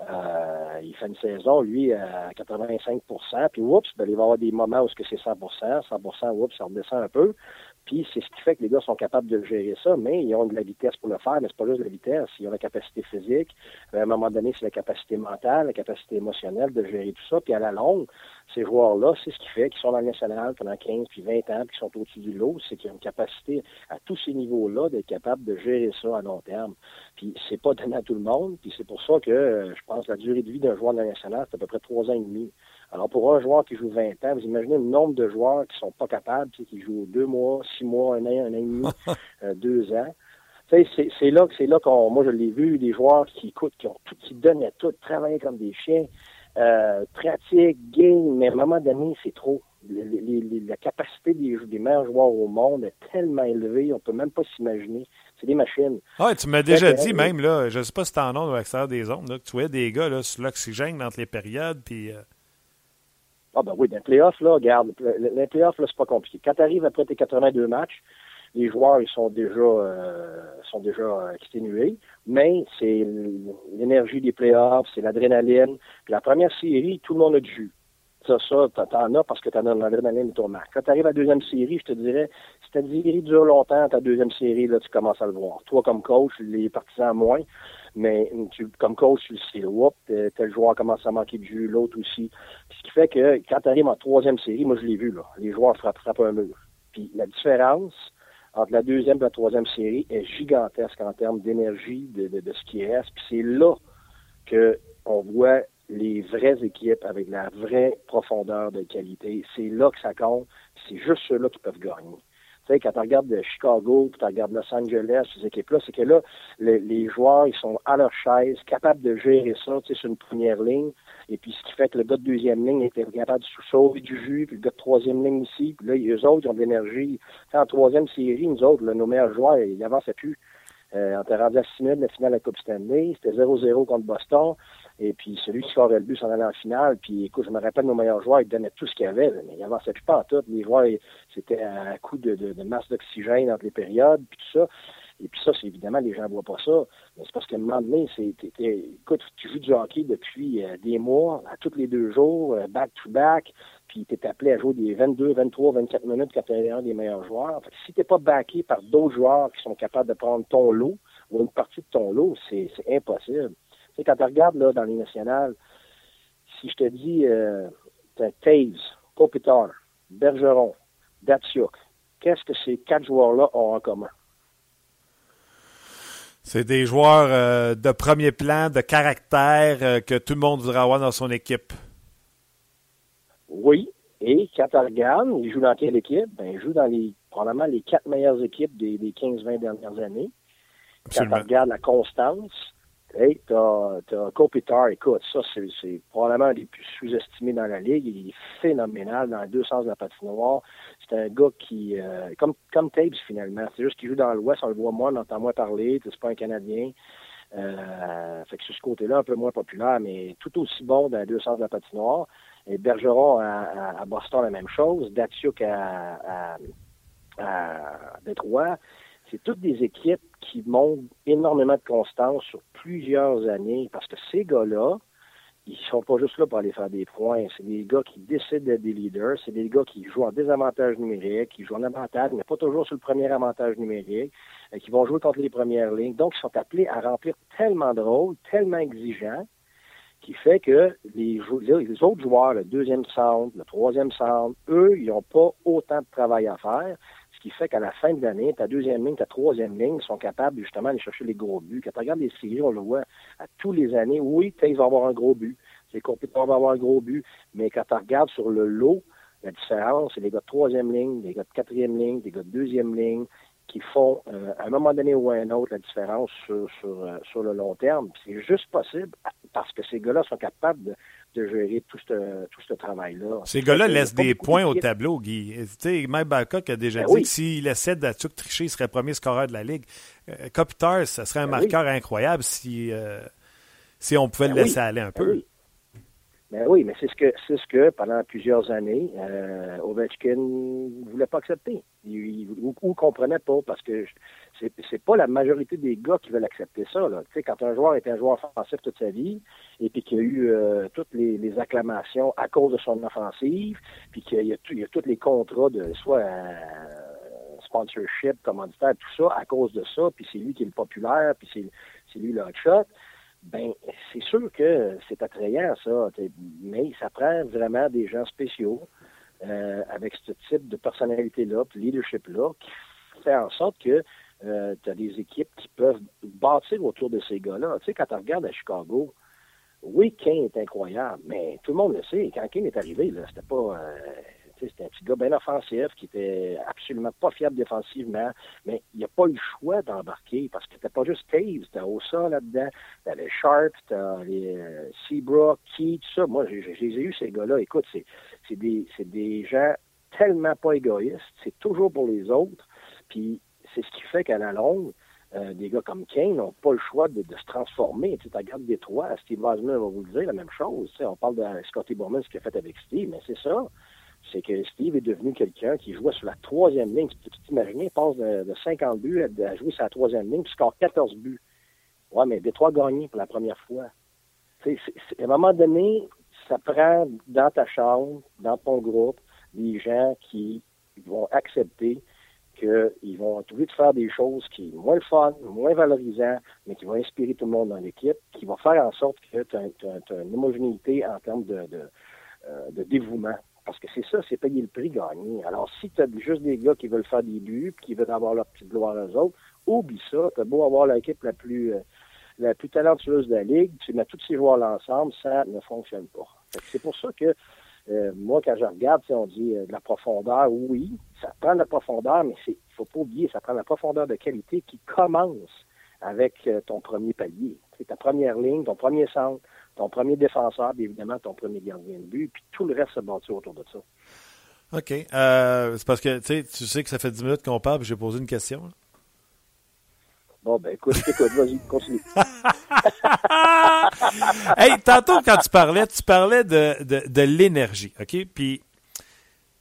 euh, il fait une saison, lui, à 85% puis oups, ben, il va y avoir des moments où c'est 100% 100% oups, ça redescend un peu. Puis c'est ce qui fait que les gars sont capables de gérer ça, mais ils ont de la vitesse pour le faire, mais c'est pas juste de la vitesse, ils ont la capacité physique. À un moment donné, c'est la capacité mentale, la capacité émotionnelle de gérer tout ça. Puis à la longue, ces joueurs-là, c'est ce qui fait qu'ils sont dans le national pendant 15 puis 20 ans, puis qu'ils sont au-dessus du lot, c'est qu'ils ont une capacité à tous ces niveaux-là d'être capables de gérer ça à long terme. Puis c'est pas donné à tout le monde, puis c'est pour ça que euh, je pense que la durée de vie d'un joueur dans le national, c'est à peu près trois ans et demi. Alors, pour un joueur qui joue 20 ans, vous imaginez le nombre de joueurs qui sont pas capables, qui jouent deux mois, six mois, un an, un an et demi, euh, deux ans. C'est là, c'est là qu'on, moi je l'ai vu, des joueurs qui écoutent, qui ont tout, qui donnent à tout, travaillent comme des chiens, euh, pratiquent, game, mais à un moment donné, c'est trop. la capacité des, des meilleurs joueurs au monde est tellement élevée, on peut même pas s'imaginer. C'est des machines. Ah, tu m'as déjà dit même, là, je sais pas si t'en as à l'extérieur des ondes, là, que tu voyais des gars là, sur l'oxygène entre les périodes, puis... Euh, ah ben oui, dans les playoffs, là, regarde, les playoffs, là, c'est pas compliqué. Quand tu arrives après tes 82 matchs, les joueurs, ils sont déjà euh, sont déjà euh, exténués, mais c'est l'énergie des playoffs, c'est l'adrénaline. Puis la première série, tout le monde a du jus. Ça, ça, t'en as parce que t'en as l'adrénaline de ton match. Quand tu arrives à la deuxième série, je te dirais, si ta série dure longtemps, ta deuxième série, là, tu commences à le voir. Toi, comme coach, les partisans moins, mais tu, comme coach, tu le sais, whoop, tel joueur commence à manquer de jus, l'autre aussi. Ce qui fait que quand tu arrives en troisième série, moi je l'ai vu, là, les joueurs frappent, frappent un mur. Puis la différence entre la deuxième et la troisième série est gigantesque en termes d'énergie, de, de, de, ce qui reste. Puis c'est là que on voit les vraies équipes avec la vraie profondeur de qualité. C'est là que ça compte. C'est juste ceux-là qui peuvent gagner. Tu sais, quand tu regardes Chicago, puis tu regardes Los Angeles, ces équipes-là, c'est que là, les, joueurs, ils sont à leur chaise, capables de gérer ça, tu sais, sur une première ligne. Et puis, ce qui fait que le gars de deuxième ligne était capable de sauver du jus, puis le gars de troisième ligne aussi. Puis là, eux autres, ils ont de l'énergie. En troisième série, nous autres, nos meilleurs joueurs, ils avançaient plus. Euh, on était rendu à 6 minutes de la finale de la Coupe Stanley. C'était 0-0 contre Boston. Et puis celui qui scorait le but s'en allait en finale. Puis écoute, je me rappelle nos meilleurs joueurs, ils donnaient tout ce qu'il y avait, mais ils avançaient plus pas en tout. Les joueurs, c'était un coup de, masse d'oxygène entre les périodes, puis tout ça. Et puis ça, c'est évidemment, les gens ne voient pas ça. Mais c'est parce qu'à un moment donné, c'est, écoute, tu joues du hockey depuis euh, des mois, à tous les deux jours, back-to-back, puis tu es appelé à jouer des 22, 23, 24 minutes quand tu es un des meilleurs joueurs. Fait si tu n'es pas backé par d'autres joueurs qui sont capables de prendre ton lot ou une partie de ton lot, c'est impossible sais, quand tu regardes là, dans les nationales, si je te dis euh, Taves, Kopitar, Bergeron, Datsuk, qu'est-ce que ces quatre joueurs-là ont en commun? C'est des joueurs euh, de premier plan, de caractère euh, que tout le monde voudrait avoir dans son équipe. Oui. Et quand tu regardes, ils jouent dans quelle équipe? Ben, ils jouent dans les probablement les quatre meilleures équipes des, des 15-20 dernières années. Quand tu regardes la constance, Hey, t'as, t'as Kopitar, écoute, ça, c'est, probablement un des plus sous-estimés dans la ligue. Il est phénoménal dans les deux sens de la patinoire. C'est un gars qui, euh, comme, comme Tapes, finalement. C'est juste qu'il joue dans l'Ouest, on le voit moins, on entend moins parler. C'est pas un Canadien. Euh, fait que sur ce côté-là, un peu moins populaire, mais tout aussi bon dans les deux sens de la patinoire. Et Bergeron à, Boston, la même chose. Datsuk à, à, à Détroit c'est toutes des équipes qui montrent énormément de constance sur plusieurs années parce que ces gars-là, ils sont pas juste là pour aller faire des points. C'est des gars qui décident d'être des leaders. C'est des gars qui jouent en désavantage numérique, qui jouent en avantage, mais pas toujours sur le premier avantage numérique, et qui vont jouer contre les premières lignes. Donc, ils sont appelés à remplir tellement de rôles, tellement exigeants, qui fait que les autres joueurs, le deuxième centre, le troisième centre, eux, ils n'ont pas autant de travail à faire Ce qui fait qu'à la fin de l'année, ta deuxième ligne, ta troisième ligne sont capables justement d'aller chercher les gros buts. Quand tu regardes les séries, on le voit à tous les années. Oui, ils vont avoir un gros but. C'est compliqué, va avoir un gros but. Mais quand tu regardes sur le lot, la différence, c'est les gars de troisième ligne, les gars de quatrième ligne, les gars de deuxième ligne qui font, euh, à un moment donné ou à un autre, la différence sur, sur, euh, sur le long terme. C'est juste possible parce que ces gars-là sont capables de, de gérer tout ce, tout ce travail-là. Ces gars-là laissent des points au tableau, Guy. Tu sais, Mike Babcock a déjà ben dit que s'il essaie de tout tricher, il serait premier scoreur de la Ligue. Euh, Kopitar, ça serait un ben marqueur incroyable si, euh, si on pouvait le ben laisser aller un peu. Ben oui, mais c'est ce que c'est ce que pendant plusieurs années, euh, Ovechkin ne voulait pas accepter. Il, ou, comprenait pas parce que c'est c'est pas la majorité des gars qui veulent accepter ça. Là. Tu sais, quand un joueur est un joueur offensif toute sa vie et puis qu'il y a eu euh, toutes les, acclamations à cause de son offensive, puis qu'il y a, il y a tous les contrats de soit euh, sponsorship, commanditaire, tout ça à cause de ça, puis c'est lui qui est le populaire, puis c'est c'est lui le hot shot ben c'est sûr que c'est attrayant, ça. Mais ça prend vraiment des gens spéciaux euh, avec ce type de personnalité-là, de leadership-là, qui fait en sorte que euh, tu as des équipes qui peuvent bâtir autour de ces gars-là. Tu sais, quand tu regardes à Chicago, oui, Kane est incroyable, mais tout le monde le sait. Quand Kane est arrivé, là, c'était pas. Euh, c'était un petit gars bien offensif qui était absolument pas fiable défensivement, mais il a pas eu le choix d'embarquer parce que c'était pas juste Taves, c'était Osa là-dedans, t'avais Sharp, t'avais euh, Seabrook, Key, tout ça. Moi, j'ai eu, ces gars-là. Écoute, c'est des, des gens tellement pas égoïstes, c'est toujours pour les autres, puis c'est ce qui fait qu'à la longue, euh, des gars comme Kane n'ont pas le choix de, se transformer. Tu regardes Détroit, Steve Osmer va vous le dire, la même chose. on parle de Scotty Bowman, ce qu'il a fait avec Steve, mais c'est ça c'est que Steve est devenu quelqu'un qui jouait sur la troisième ligne. Tu peux t'imaginer, il passe de, 50 buts à, jouer sur la troisième ligne, puis score 14 buts. Ouais, mais Détroit gagné pour la première fois. à un moment donné, ça prend dans ta chambre, dans ton groupe, des gens qui vont accepter qu'ils vont trouver de faire des choses qui sont moins fun, moins valorisant, mais qui vont inspirer tout le monde dans l'équipe, qui vont faire en sorte que tu as, une homogénéité en termes de, de euh, dévouement. Parce que c'est ça, c'est payer le prix gagné. Alors, si tu as juste des gars qui veulent faire des buts, qui veulent avoir leur petite gloire aux autres, oublie ça. Tu beau avoir l'équipe la plus euh, la plus talentueuse de la Ligue, tu mets tous ces joueurs ensemble, ça ne fonctionne pas. C'est pour ça que euh, moi, quand je regarde, on dit euh, de la profondeur, oui, ça prend de la profondeur, mais il faut pas oublier, ça prend de la profondeur de qualité qui commence avec ton premier palier. C'est ta première ligne, ton premier centre, ton premier défenseur, puis évidemment ton premier gardien de but, puis tout le reste se bâtit autour de ça. OK. Euh, c'est parce que tu sais que ça fait 10 minutes qu'on parle, puis j'ai posé une question. Bon, ben écoute, écoute, vas-y, continue. hey, tantôt, quand tu parlais, tu parlais de, de, de l'énergie, OK? Puis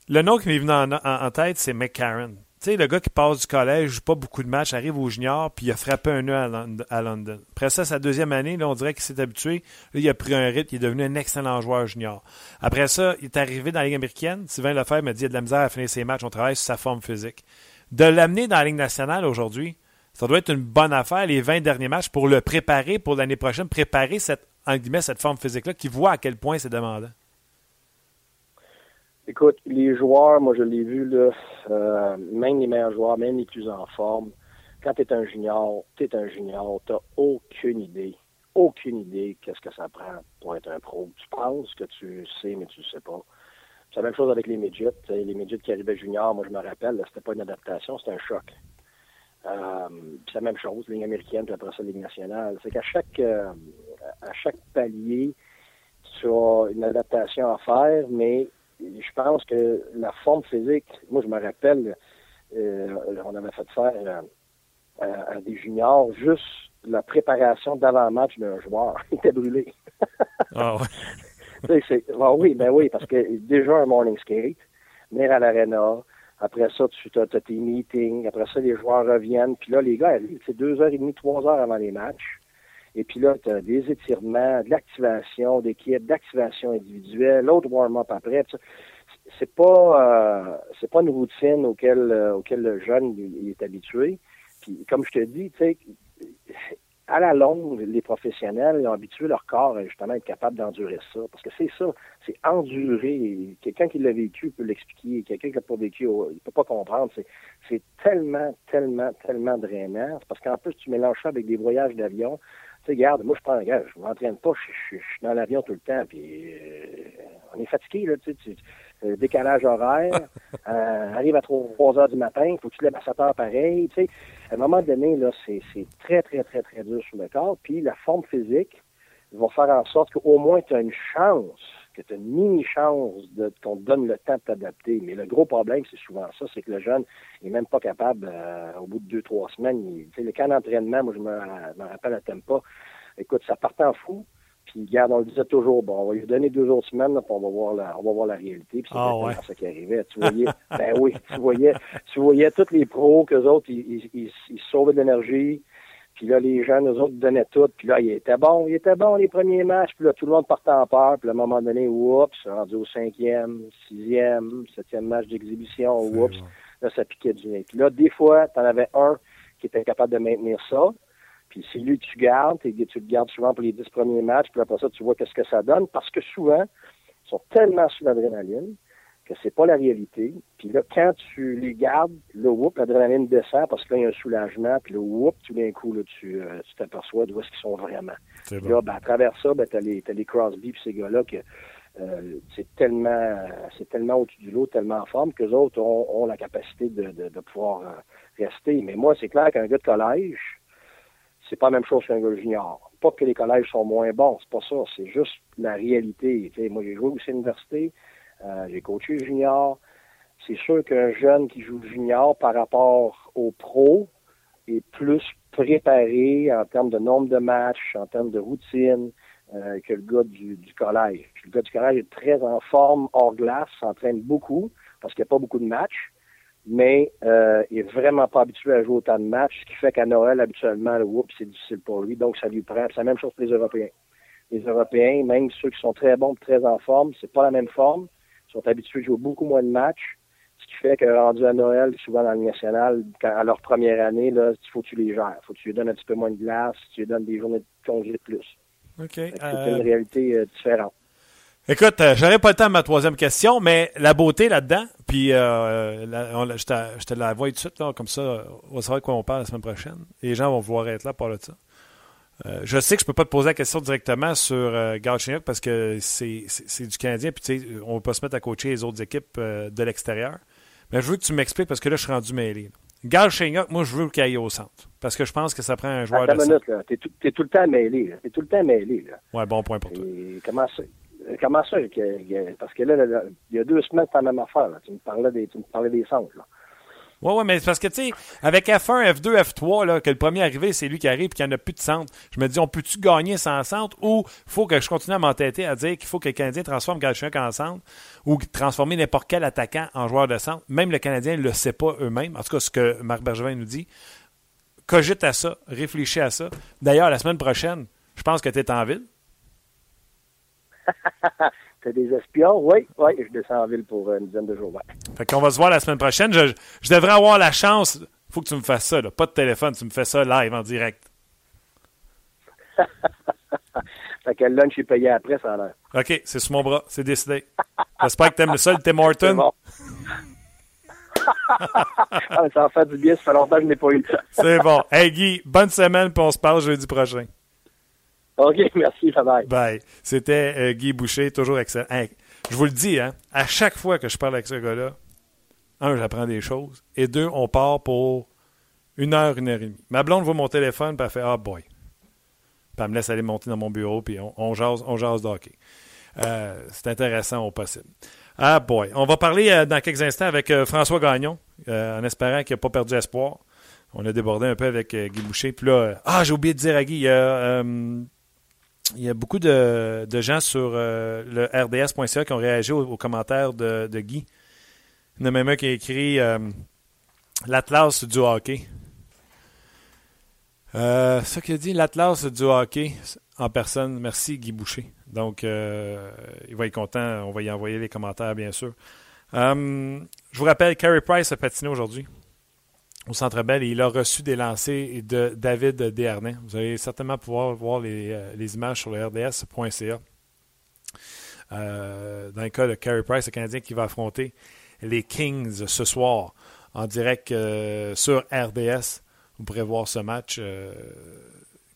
le nom qui m'est venu en, en, tête, c'est McCarron. Le gars qui passe du collège, joue pas beaucoup de matchs, arrive au junior, puis il a frappé un nœud à, London. Après ça, sa deuxième année, on dirait qu'il s'est habitué. Là, il a pris un rythme, il est devenu un excellent joueur junior. Après ça, il est arrivé dans la Ligue américaine. Sylvain Lefebvre m'a dit y a de la misère à finir ses matchs, on travaille sur sa forme physique. De l'amener dans la Ligue nationale aujourd'hui, ça doit être une bonne affaire, les 20 derniers matchs, pour le préparer pour l'année prochaine, préparer cette, en cette forme physique-là, qui voit à quel point c'est demandant. Écoute, les joueurs, moi je l'ai vu, là, euh, même les meilleurs joueurs, même les plus en forme, quand tu es un junior, tu es un junior, tu aucune idée, aucune idée qu'est-ce que ça prend pour être un pro. Tu penses que tu sais, mais tu ne sais pas. C'est la même chose avec les midgets. Les midgets qui arrivaient junior, moi je me rappelle, c'était pas une adaptation, c'était un choc. Euh, c'est la même chose, ligne américaine, puis après ça, ligne nationale. C'est qu'à chaque euh, à chaque palier, tu as une adaptation à faire, mais je pense que la forme physique, moi je me rappelle, euh, on avait fait faire euh, à, des juniors juste la préparation d'avant-match d'un joueur. Il était brûlé. Ah ah oui, ben oui, parce que déjà un morning skate, venir à l'arena, après ça, tu as, tes meetings, après ça, les joueurs reviennent, puis là, les gars arrivent, c'est deux heures et demie, trois heures avant les matchs. Et puis là, tu as des étirements, de l'activation d'équipe, d'activation individuelle, l'autre warm-up après. C'est pas euh, pas une routine auquel, euh, auquel le jeune est habitué. Puis comme je te dis, à la longue, les professionnels ont habitué leur corps à justement être capable d'endurer ça. Parce que c'est ça, c'est endurer. Quelqu'un qui l'a vécu peut l'expliquer. Quelqu'un qui l'a pas vécu, oh, il peut pas comprendre. C'est tellement, tellement, tellement drainant. Parce qu'en plus, tu mélanges ça avec des voyages d'avion. Tu sais, regarde, moi, je prends, regarde, je m'entraîne pas, je, suis dans l'avion tout le temps, puis euh, on est fatigué, là, tu sais, euh, décalage horaire, euh, arrive à 3, heures du matin, il faut que tu te lèves à 7 heures pareil, tu sais. À un moment donné, là, c'est très, très, très, très dur sur le corps, puis la forme physique va faire en sorte qu'au moins tu as une chance que tu as une mini-chance de qu'on te donne le temps de t'adapter. Mais le gros problème, c'est souvent ça, c'est que le jeune n'est même pas capable, euh, au bout de deux, trois semaines, il, le camp d'entraînement, moi je me, me rappelle à pas. écoute, ça partait en fou, puis regarde, on le disait toujours, bon, on va lui donner deux autres semaines, puis on va voir la, on va voir la réalité. Puis c'est ah, ouais. ça qui arrivait. Tu voyais, ben oui, tu voyais, tu voyais tous les pros qu'eux autres, ils, ils, ils, sauvaient de l'énergie, puis là, les gens, nous autres, donnaient tout. Puis là, il était bon, il était bon les premiers matchs. Puis là, tout le monde partait en peur. Puis à un moment donné, oups, rendu au cinquième, sixième, septième match d'exhibition, oups, là, ça piquait du nez. Puis là, des fois, tu en avais un qui était capable de maintenir ça. Puis c'est lui que tu gardes, et tu le gardes souvent pour les dix premiers matchs. Puis après ça, tu vois qu'est-ce que ça donne. Parce que souvent, ils sont tellement sous l'adrénaline que c'est pas la réalité. Puis là, quand tu les gardes, le whoop, l'adrénaline descend parce que là, il y a un soulagement, puis le whoop, tout d'un coup, là, tu euh, t'aperçois d'où est-ce qu'ils sont vraiment. là, ben, à travers ça, ben, t'as les, as les Crosby puis ces gars-là que euh, c'est tellement c'est tellement au-dessus du lot, tellement en forme qu'eux autres ont, la capacité de, de, pouvoir euh, rester. Mais moi, c'est clair qu'un gars de collège, c'est pas la même chose qu'un gars junior. Pas que les collèges sont moins bons, c'est pas ça. C'est juste la réalité. moi, j'ai joué aussi à l'université. Euh, j'ai coaché junior. C'est sûr qu'un jeune qui joue junior par rapport au pro est plus préparé en termes de nombre de matchs, en termes de routine, euh, que le gars du, collège. Le gars du collège est très en forme hors glace, s'entraîne beaucoup parce qu'il n'y a pas beaucoup de matchs, mais euh, il est vraiment pas habitué à jouer autant de matchs, ce qui fait qu'à Noël, habituellement, le whoop, c'est difficile pour lui, donc ça lui prend. C'est la même chose pour les Européens. Les Européens, même ceux qui sont très bons, très en forme, c'est pas la même forme sont habitués de jouer beaucoup moins de matchs. Ce qui fait que rendu à Noël, souvent dans le national, à leur première année, là, il faut que tu les gères. Il faut que tu lui donnes un petit peu moins de glace, tu lui donnes des journées de congé de plus. OK. C'est une euh, réalité euh, différente. Écoute, euh, j'aurais pas le temps de ma troisième question, mais la beauté là-dedans, puis je, te, la vois tout de suite, là, comme ça, on va savoir de quoi on parle la semaine prochaine. Les gens vont vouloir être là pour le ça. Euh, je sais que je peux pas te poser la question directement sur euh, parce que c'est du Canadien, puis tu sais, on ne va pas se mettre à coacher les autres équipes euh, de l'extérieur. Mais je veux que tu m'expliques parce que là, je suis rendu mêlé. Gal moi, je veux qu'il aille au centre. Parce que je pense que ça prend un joueur de. T'es tout, es tout le temps mêlé. T'es tout le temps mêlé, là. Ouais, bon point pour toi. comment ça? Comment ça? parce que là, il y a deux semaines, c'est la même affaire, là. Tu me parlais des, tu me parlais des centres, là. Oui, oui, mais parce que, tu sais, avec F1, F2, F3, là, que le premier arrivé, c'est lui qui arrive et qu'il n'y en a plus de centre. Je me dis, on peut-tu gagner sans centre ou faut que je continue à m'entêter à dire qu'il faut que le Canadien transforme Galchenyuk en centre ou transformer n'importe quel attaquant en joueur de centre? Même le Canadien ne le sait pas eux-mêmes. En tout cas, ce que Marc Bergevin nous dit. Cogite à ça, réfléchis à ça. D'ailleurs, la semaine prochaine, je pense que tu es en ville. des espions, oui, oui, je descends en ville pour une dizaine de jours. Ouais. Fait qu'on va se voir la semaine prochaine. Je, devrais avoir la chance. faut que tu me fasses ça, là. pas de téléphone, tu me fais ça live en direct. fait que le lunch est payé après, ça a l'air. OK, c'est sur mon bras, c'est décidé. J'espère que t'aimes ça, le Tim Horton. Bon. ah, ça en fait du bien, ça fait longtemps que je n'ai pas eu ça. c'est bon. Hey Guy, bonne semaine, puis on se parle jeudi prochain. OK, merci, bye bye. C'était euh, Guy Boucher, toujours excellent. je vous le dis, hein, à chaque fois que je parle avec ce gars-là, un, j'apprends des choses, et deux, on part pour une heure, une heure et demie. Ma blonde voit mon téléphone, puis elle fait Ah boy. Puis elle me laisse aller monter dans mon bureau, puis on, jase, on jase d'hockey. Euh, c'est intéressant au possible. Ah boy. On va parler euh, dans quelques instants avec François Gagnon, en espérant qu'il n'a pas perdu espoir. On a débordé un peu avec Guy Boucher. Puis là, ah, j'ai oublié de dire à Guy, il il y a beaucoup de, gens sur euh, le rds.ca qui ont réagi aux, commentaires de, Guy. Il y en a même un qui a écrit euh, l'Atlas du hockey. Euh, ça qu'il a dit, l'Atlas du hockey en personne. Merci Guy Boucher. Donc, euh, il va être content. On va y envoyer les commentaires, bien sûr. je vous rappelle, Carey Price a patiné aujourd'hui. Au Centre Bell et il a reçu des lancers de David Desharnais. Vous allez certainement pouvoir voir les, euh, images sur le rds.ca. Euh, dans le cas de Carey Price, le Canadien qui va affronter les Kings ce soir en direct euh, sur RDS. Vous pourrez voir ce match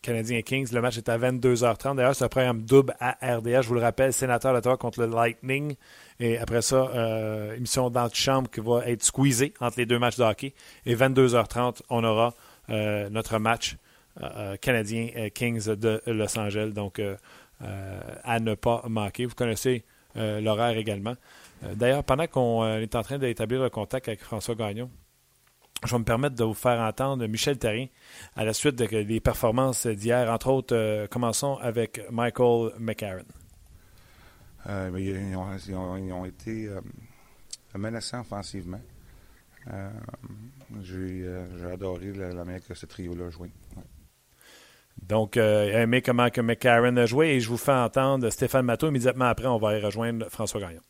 Canadien Kings. Le match est à 22h30. D'ailleurs, c'est un programme double à RDS. Je vous le rappelle, Sénateur d'Ottawa contre le Lightning. Et après ça, euh, émission d'antichambre qui va être squeezée entre les deux matchs de hockey. Et 22h30, on aura euh, notre match euh, canadien Kings de Los Angeles. Donc, à ne pas manquer. Vous connaissez l'horaire également. D'ailleurs, pendant qu'on est en train d'établir le contact avec François Gagnon, je vais me permettre de vous faire entendre Michel Terrien à la suite des performances d'hier. Entre autres, euh, commençons avec Michael McCarron. Euh, ils, ont, été euh, menaçants offensivement. J'ai adoré la, manière que ce trio-là a joué. Donc, aimé comment que McCarron a joué et je vous fais entendre Stéphane Matteau. Immédiatement après, on va y rejoindre François Gagnon.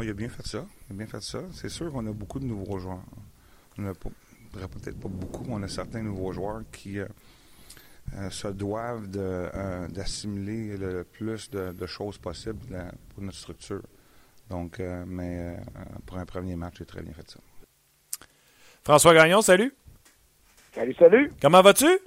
il a bien fait ça. Il a bien fait ça. C'est sûr qu'on a beaucoup de nouveaux joueurs. On n'a pas, peut-être pas beaucoup, on a certains nouveaux joueurs qui euh, euh, se doivent euh, d'assimiler le plus de, choses possibles pour notre structure. Donc, mais pour un premier match, j'ai très bien fait ça. François Gagnon, salut. Salut, salut. Comment vas-tu?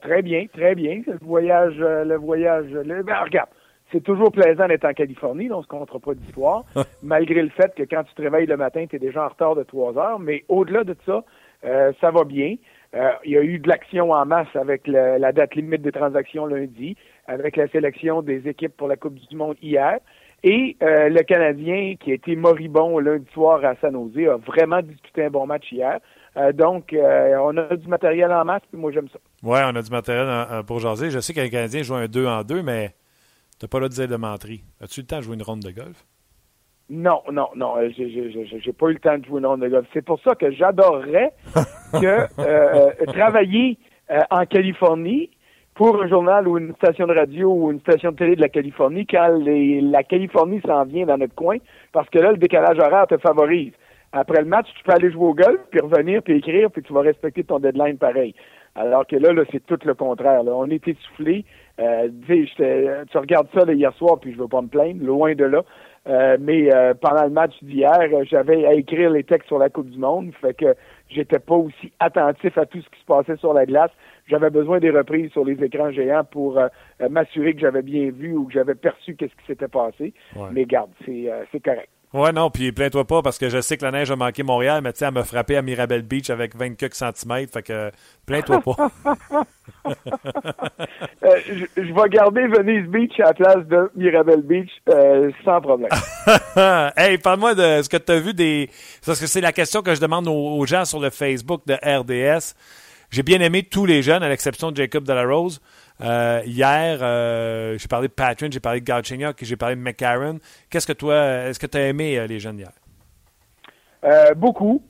très bien, très bien. Le voyage, le voyage, le, ben, regarde, c'est toujours plaisant d'être en Californie, donc on se comptera pas d'histoire, malgré le fait que quand tu te réveilles le matin, tu es déjà en retard de trois heures. Mais au-delà de ça, euh, ça va bien. Euh, il y a eu de l'action en masse avec la date limite des transactions lundi, avec la sélection des équipes pour la Coupe du Monde hier. Et euh, le Canadien, qui a été moribond lundi soir à San Jose, a vraiment disputé un bon match hier. donc, on a du matériel en masse, puis moi, j'aime ça. Oui, on a du matériel pour jaser. Je sais que les Canadiens jouent un 2 en 2, mais tu n'as pas le de dire de menterie. As-tu le temps de jouer une ronde de golf? Non, non, non. Euh, j'ai pas eu le temps de jouer une ronde de golf. C'est pour ça que j'adorerais que euh, euh, travailler en Californie pour un journal ou une station de radio ou une station de télé de la Californie quand la Californie s'en vient dans notre coin, parce que là, le décalage horaire te favorise. Après le match, tu peux aller jouer au golf, puis revenir, puis écrire, puis tu vas respecter ton deadline pareil. Alors que là, là c'est tout le contraire. Là. On est essoufflé. Euh, tu regardes ça hier soir, puis je veux pas me plaindre, loin de là. Euh, mais euh, pendant le match d'hier, j'avais à écrire les textes sur la Coupe du Monde, fait que j'étais pas aussi attentif à tout ce qui se passait sur la glace. J'avais besoin des reprises sur les écrans géants pour m'assurer que j'avais bien vu ou que j'avais perçu qu'est-ce qui s'était passé. Mais garde, c'est correct. Ouais, non, puis plains-toi pas parce que je sais que la neige a manqué Montréal, mais tu sais, elle m'a frappé à Mirabel Beach avec 24 cm, fait que plains-toi pas. Euh, je, vais garder Venice Beach à la place de Mirabel Beach euh, sans problème. hey, parle-moi de ce que tu as vu des. Parce que c'est la question que je demande aux, gens sur le Facebook de RDS. J'ai bien aimé tous les jeunes, à l'exception de Jacob Delarose. Euh, hier, euh, j'ai parlé de Patrick, j'ai parlé de Galchenyuk, j'ai parlé de McCarron. Qu'est-ce que toi, est-ce que tu as aimé euh, les jeunes hier? beaucoup,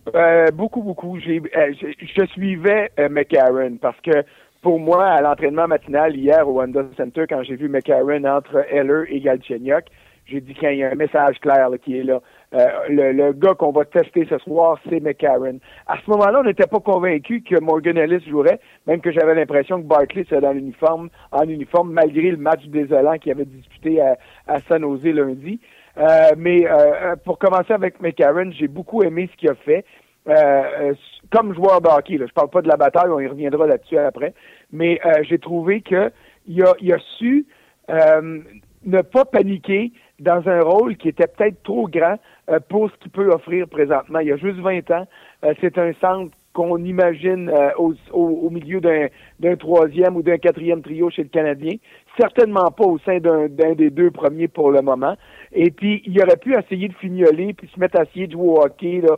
beaucoup, beaucoup. je suivais McCarron parce que pour moi, à l'entraînement matinal hier au Wanda Center, quand j'ai vu McCarron entre Heller et Galchenyuk, j'ai dit qu'il y a un message clair qui est là. Euh, le, gars qu'on va tester ce soir, c'est McCarron. À ce moment-là, on n'était pas convaincu que Morgan Ellis jouerait, même que j'avais l'impression que Barkley serait dans l'uniforme, en uniforme, malgré le match désolant qu'il avait disputé à, à San Jose lundi. Euh, mais euh, pour commencer avec McCarron, j'ai beaucoup aimé ce qu'il a fait. comme joueur de hockey, là, je parle pas de la bataille, on y reviendra là-dessus après, mais j'ai trouvé que il a, il a su ne pas paniquer dans un rôle qui était peut-être trop grand euh, pour ce qu'il peut offrir présentement. Il y a juste 20 ans. Euh, c'est un centre qu'on imagine euh, au, au, milieu d'un troisième ou d'un quatrième trio chez le Canadien. Certainement pas au sein d'un des deux premiers pour le moment. Et puis, il aurait pu essayer de fignoler puis se mettre à essayer de jouer au hockey là,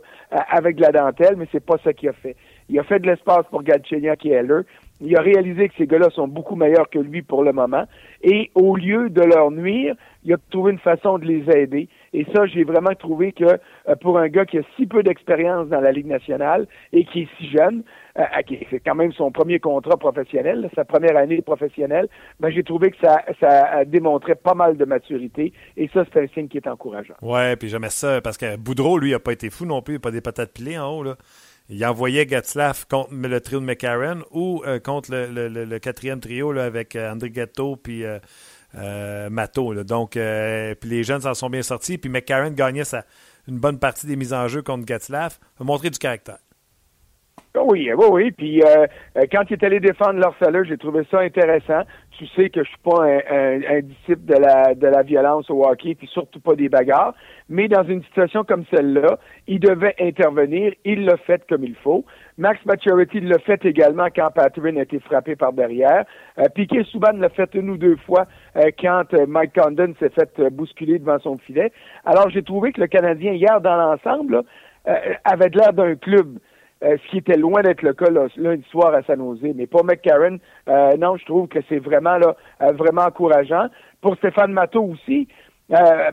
avec la dentelle, mais c'est pas ça qu'il a fait. Il a fait de l'espace pour Galchenyuk et Heller. Il a réalisé que ces gars-là sont beaucoup meilleurs que lui pour le moment. Et au lieu de leur nuire, il a trouvé une façon de les aider. Et ça, j'ai vraiment trouvé que euh, pour un gars qui a si peu d'expérience dans la Ligue nationale et qui est si jeune, euh, c'est quand même son premier contrat professionnel, sa première année professionnelle, ben, j'ai trouvé que ça, ça démontré pas mal de maturité. Et ça, c'est un signe qui est encourageant. Ouais, puis j'aimais ça parce que Boudreau, lui, a pas été fou non plus, il n'a pas des patates pilées en haut. Là. Il envoyait Getzlaff contre le trio de McCarron ou contre le, quatrième trio avec André Ghetto puis Mato. Donc, puis les jeunes s'en sont bien sortis. Puis McCarron gagnait sa, une bonne partie des mises en jeu contre Getzlaff. A montré du caractère. Ah oui, oui, oui. Puis euh, euh, quand il est allé défendre leur salaire, j'ai trouvé ça intéressant. Tu sais que je suis pas un, disciple de la de la violence au hockey, puis surtout pas des bagarres. Mais dans une situation comme celle-là, il devait intervenir. Il l'a fait comme il faut. Max Maturity l'a fait également quand Patrick a été frappé par derrière. Euh, Piquet Souban l'a fait une ou deux fois euh, quand Mike Condon s'est fait bousculer devant son filet. Alors j'ai trouvé que le Canadien hier dans l'ensemble avait l'air d'un club. Euh, ce qui était loin d'être le cas lundi soir à San. Mais pour McCarron, euh, non, je trouve que c'est vraiment là, euh, vraiment encourageant. Pour Stéphane Matteau aussi,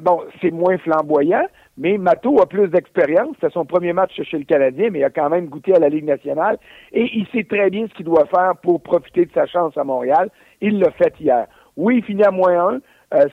bon, c'est moins flamboyant, mais Matteau a plus d'expérience. C'est son premier match chez le Canadien, mais il a quand même goûté à la Ligue nationale et il sait très bien ce qu'il doit faire pour profiter de sa chance à Montréal. Il l'a fait hier. Oui, il finit à moins un.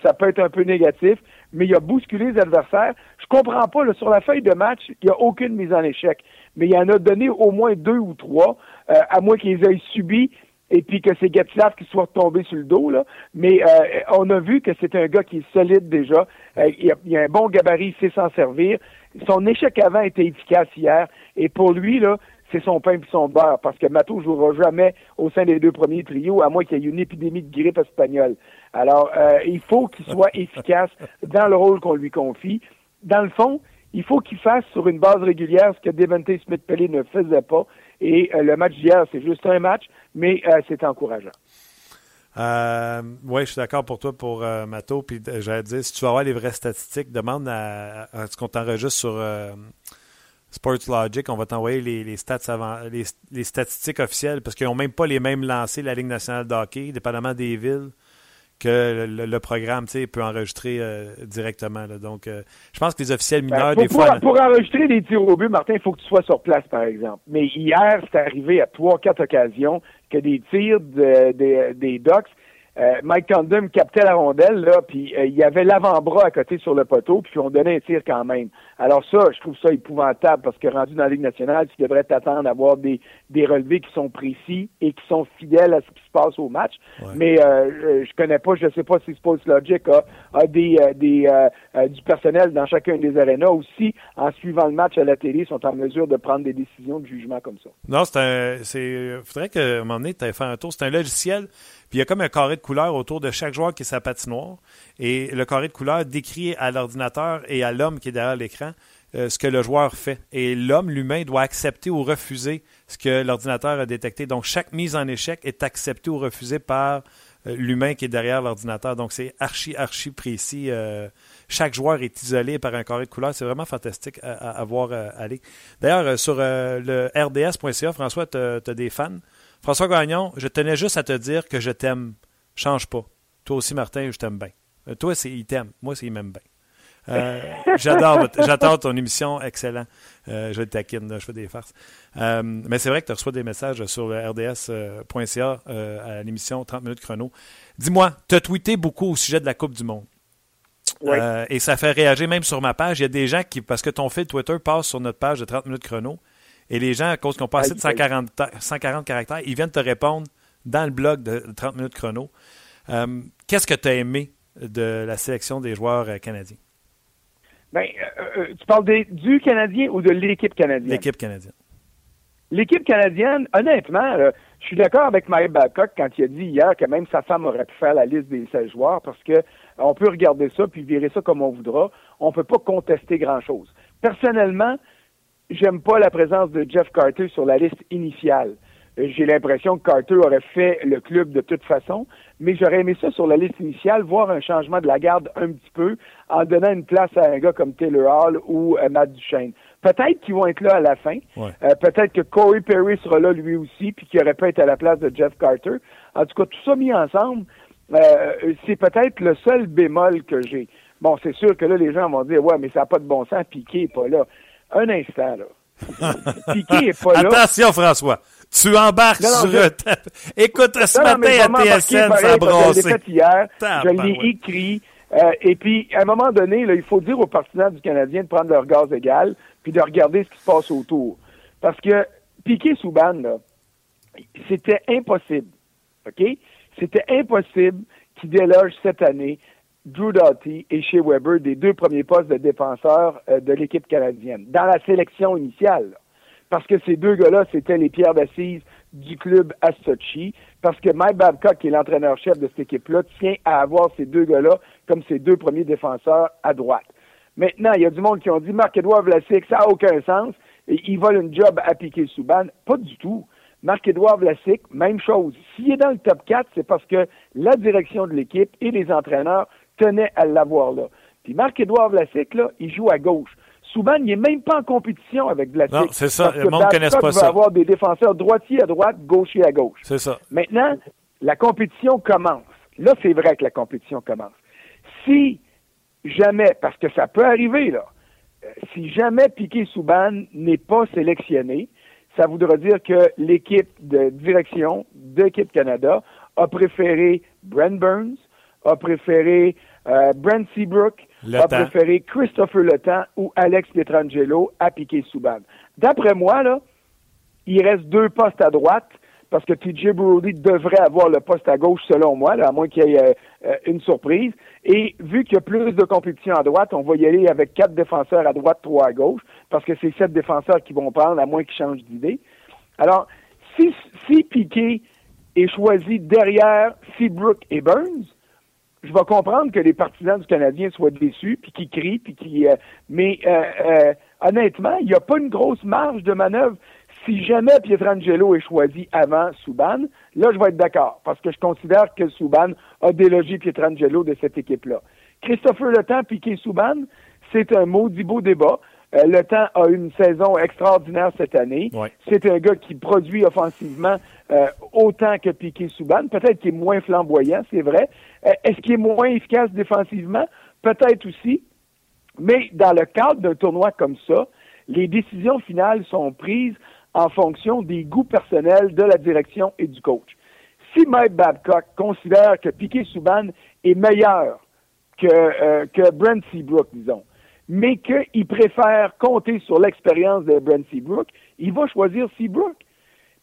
ça peut être un peu négatif, mais il a bousculé les adversaires. Je comprends pas, là, sur la feuille de match, il n'y a aucune mise en échec mais il en a donné au moins deux ou trois, euh, à moins qu'ils aient subi et puis que c'est Getzlaff qui soit tombé sur le dos. Là. Mais euh, on a vu que c'est un gars qui est solide déjà. Euh, il, a, a, un bon gabarit, il sait s'en servir. Son échec avant était efficace hier. Et pour lui, là, c'est son pain et son beurre, parce que Mato ne jouera jamais au sein des deux premiers trios, à moins qu'il y ait une épidémie de grippe espagnole. Alors, il faut qu'il soit efficace dans le rôle qu'on lui confie. Dans le fond, il faut qu'il fasse sur une base régulière ce que Devante Smith-Pelly ne faisait pas. Et euh, le match d'hier, c'est juste un match, mais euh, c'est encourageant. Euh, oui, je suis d'accord pour toi, pour Mato. Puis j'allais dire, si tu veux avoir les vraies statistiques, demande à, ce qu'on t'enregistre sur Sports Logic. On va t'envoyer les, stats les, statistiques officielles parce qu'ils n'ont même pas les mêmes lancés, la Ligue nationale de hockey, dépendamment des villes que le, programme peut enregistrer euh, directement. Donc, euh, je pense que les officiels ben, mineurs, des fois. Pour, enregistrer des tirs au but, Martin, il faut que tu sois sur place, par exemple. Mais hier, c'est arrivé à trois, quatre occasions que des tirs des Ducks euh, Mike Condon captait la rondelle, là, puis euh, il y avait l'avant-bras à côté sur le poteau, puis on donnait un tir quand même. Alors ça, je trouve ça épouvantable parce que rendu dans la Ligue nationale, tu devrais t'attendre à avoir des, des relevés qui sont précis et qui sont fidèles à ce qui se passe au match. Mais euh, je connais pas, je sais pas si Sports Logic a, a des, euh, des du personnel dans chacun des arénas aussi, en suivant le match à la télé, sont en mesure de prendre des décisions de jugement comme ça. Non, c'est un. C'est. Faudrait que un moment donné, tu fait un tour. C'est un logiciel puis il y a comme un carré de couleur autour de chaque joueur qui est sa patinoire. Et le carré de couleur décrit à l'ordinateur et à l'homme qui est derrière l'écran euh, ce que le joueur fait. Et l'homme, l'humain, doit accepter ou refuser ce que l'ordinateur a détecté. Donc chaque mise en échec est acceptée ou refusée par euh, l'humain qui est derrière l'ordinateur. Donc c'est archi, archi précis. Euh, chaque joueur est isolé par un carré de couleur. C'est vraiment fantastique à, voir aller. D'ailleurs, sur le rds.ca, François, tu as, des fans. François Gagnon, je tenais juste à te dire que je t'aime. Change pas. Toi aussi, Martin, je t'aime bien. Toi, c'est il t'aime. Moi, c'est il m'aime bien. Euh, j'adore, j'adore ton émission, excellent. Euh, je te taquine, je fais des farces. mais c'est vrai que tu reçois des messages sur le rds.ca à l'émission 30 minutes chrono. Dis-moi, tu as tweeté beaucoup au sujet de la Coupe du Monde. et ça fait réagir même sur ma page. Il y a des gens qui, parce que ton fil Twitter passe sur notre page de 30 minutes chrono, et les gens, à cause qu'on passé de 140, 140 caractères, ils viennent te répondre dans le blog de 30 minutes chrono. Euh, qu'est-ce que tu as aimé de la sélection des joueurs euh, canadiens? Ben, euh, tu parles du Canadien ou de l'équipe canadienne? L'équipe canadienne. L'équipe canadienne, honnêtement, je suis d'accord avec Mike Babcock quand il a dit hier que même sa femme aurait pu faire la liste des 16 joueurs parce que on peut regarder ça puis virer ça comme on voudra. On ne peut pas contester grand-chose. Personnellement, j'aime pas la présence de Jeff Carter sur la liste initiale. Euh, j'ai l'impression que Carter aurait fait le club de toute façon, mais j'aurais aimé ça sur la liste initiale, voir un changement de la garde un petit peu en donnant une place à un gars comme Taylor Hall ou euh, Matt Duchesne. Peut-être qu'ils vont être là à la fin. Euh, peut-être que Corey Perry sera là lui aussi, puis qu'il aurait pu être à la place de Jeff Carter. En tout cas, tout ça mis ensemble, c'est peut-être le seul bémol que j'ai. Bon, c'est sûr que là, les gens vont dire, ouais, mais ça n'a pas de bon sens, Piqué n'est pas là un instant, là. Piqué est pas là? Attention, François. Tu embarques sur le Écoute, ce matin à TSN, ça a. Je l'ai fait hier. Je l'ai écrit. Euh, et puis, à un moment donné, là, il faut dire aux partisans du Canadien de prendre leur gaz égal puis de regarder ce qui se passe autour. Parce que Piqué Souban, c'était impossible. OK? C'était impossible qu'il déloge cette année Drew Doughty et Shea Weber des deux premiers postes de défenseurs euh, de l'équipe canadienne dans la sélection initiale. Parce que ces deux gars-là, c'était les pierres d'assises du club à Sochi. Parce que Mike Babcock, qui est l'entraîneur-chef de cette équipe-là, tient à avoir ces deux gars-là comme ses deux premiers défenseurs à droite. Maintenant, il y a du monde qui ont dit Marc-Edouard Vlasic, ça n'a aucun sens. Et il vole une job à piquer Souban. Pas du tout. Marc-Édouard Vlasic, même chose. S'il est dans le top 4, c'est parce que la direction de l'équipe et les entraîneurs tenaient à l'avoir là. Puis Marc-Édouard Vlasic, là, il joue à gauche. Souvent, il n'est même pas en compétition avec Vlasic. Non, c'est ça. Parce Le que monde ne pas ça. va avoir des défenseurs droitiers à droite, gauchers à gauche. C'est ça. Maintenant, la compétition commence. Là, c'est vrai que la compétition commence. Si jamais, parce que ça peut arriver, là, euh, si jamais Piqué Souban n'est pas sélectionné, ça voudra dire que l'équipe de direction d'équipe Canada a préféré Brent Burns, a préféré euh, Brent Seabrook, Le a temps. préféré Christopher Letang ou Alex Pietrangelo à Piqué Souban. D'après moi, là, il reste deux postes à droite parce que TJ Brody devrait avoir le poste à gauche selon moi, là, à moins qu'il y ait euh, euh, une surprise. Et vu qu'il y a plus de compétition à droite, on va y aller avec quatre défenseurs à droite, trois à gauche, parce que c'est sept défenseurs qui vont prendre, à moins qu'ils changent d'idée. Alors, si, si Piquet est choisi derrière Seabrook et Burns, je vais comprendre que les partisans du Canadien soient déçus, puis qu'ils crient, puis qu'ils... euh, mais euh, euh, honnêtement, il n'y a pas une grosse marge de manœuvre. Si jamais Pietrangelo est choisi avant Souban, là, je vais être d'accord, parce que je considère que Souban a délogé Pietrangelo de cette équipe-là. Christopher Letang, Piqué Souban, c'est un maudit beau débat. Euh, le temps a eu une saison extraordinaire cette année. Ouais. C'est un gars qui produit offensivement euh, autant que Piqué Souban. Peut-être qu'il est moins flamboyant, c'est vrai. Euh, Est-ce qu'il est moins efficace défensivement? Peut-être aussi. Mais dans le cadre d'un tournoi comme ça, les décisions finales sont prises en fonction des goûts personnels de la direction et du coach. Si Mike Babcock considère que Piqué Souban est meilleur que, euh, que Brent Seabrook, disons, mais qu'il préfère compter sur l'expérience de Brent Seabrook, il va choisir Seabrook.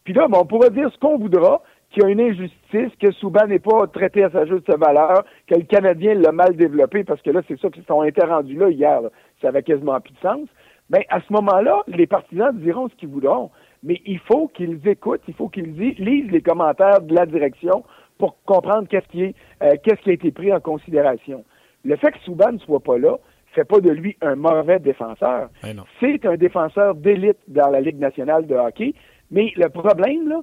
Puis là, ben, on pourra dire ce qu'on voudra, qu'il y a une injustice, que Souban n'est pas traité à sa juste valeur, que le Canadien l'a mal développé, parce que là, c'est ça qu'ils sont été rendus là hier. là. Ça avait quasiment plus de sens. Mais à ce moment-là, les partisans diront ce qu'ils voudront. Mais il faut qu'ils écoutent, il faut qu'ils li- lisent les commentaires de la direction pour comprendre qu'est-ce qui, est, euh, qu'est-ce qui a été pris en considération. Le fait que Souban ne soit pas là fait pas de lui un mauvais défenseur. Non. C'est un défenseur d'élite dans la Ligue nationale de hockey. Mais le problème, là,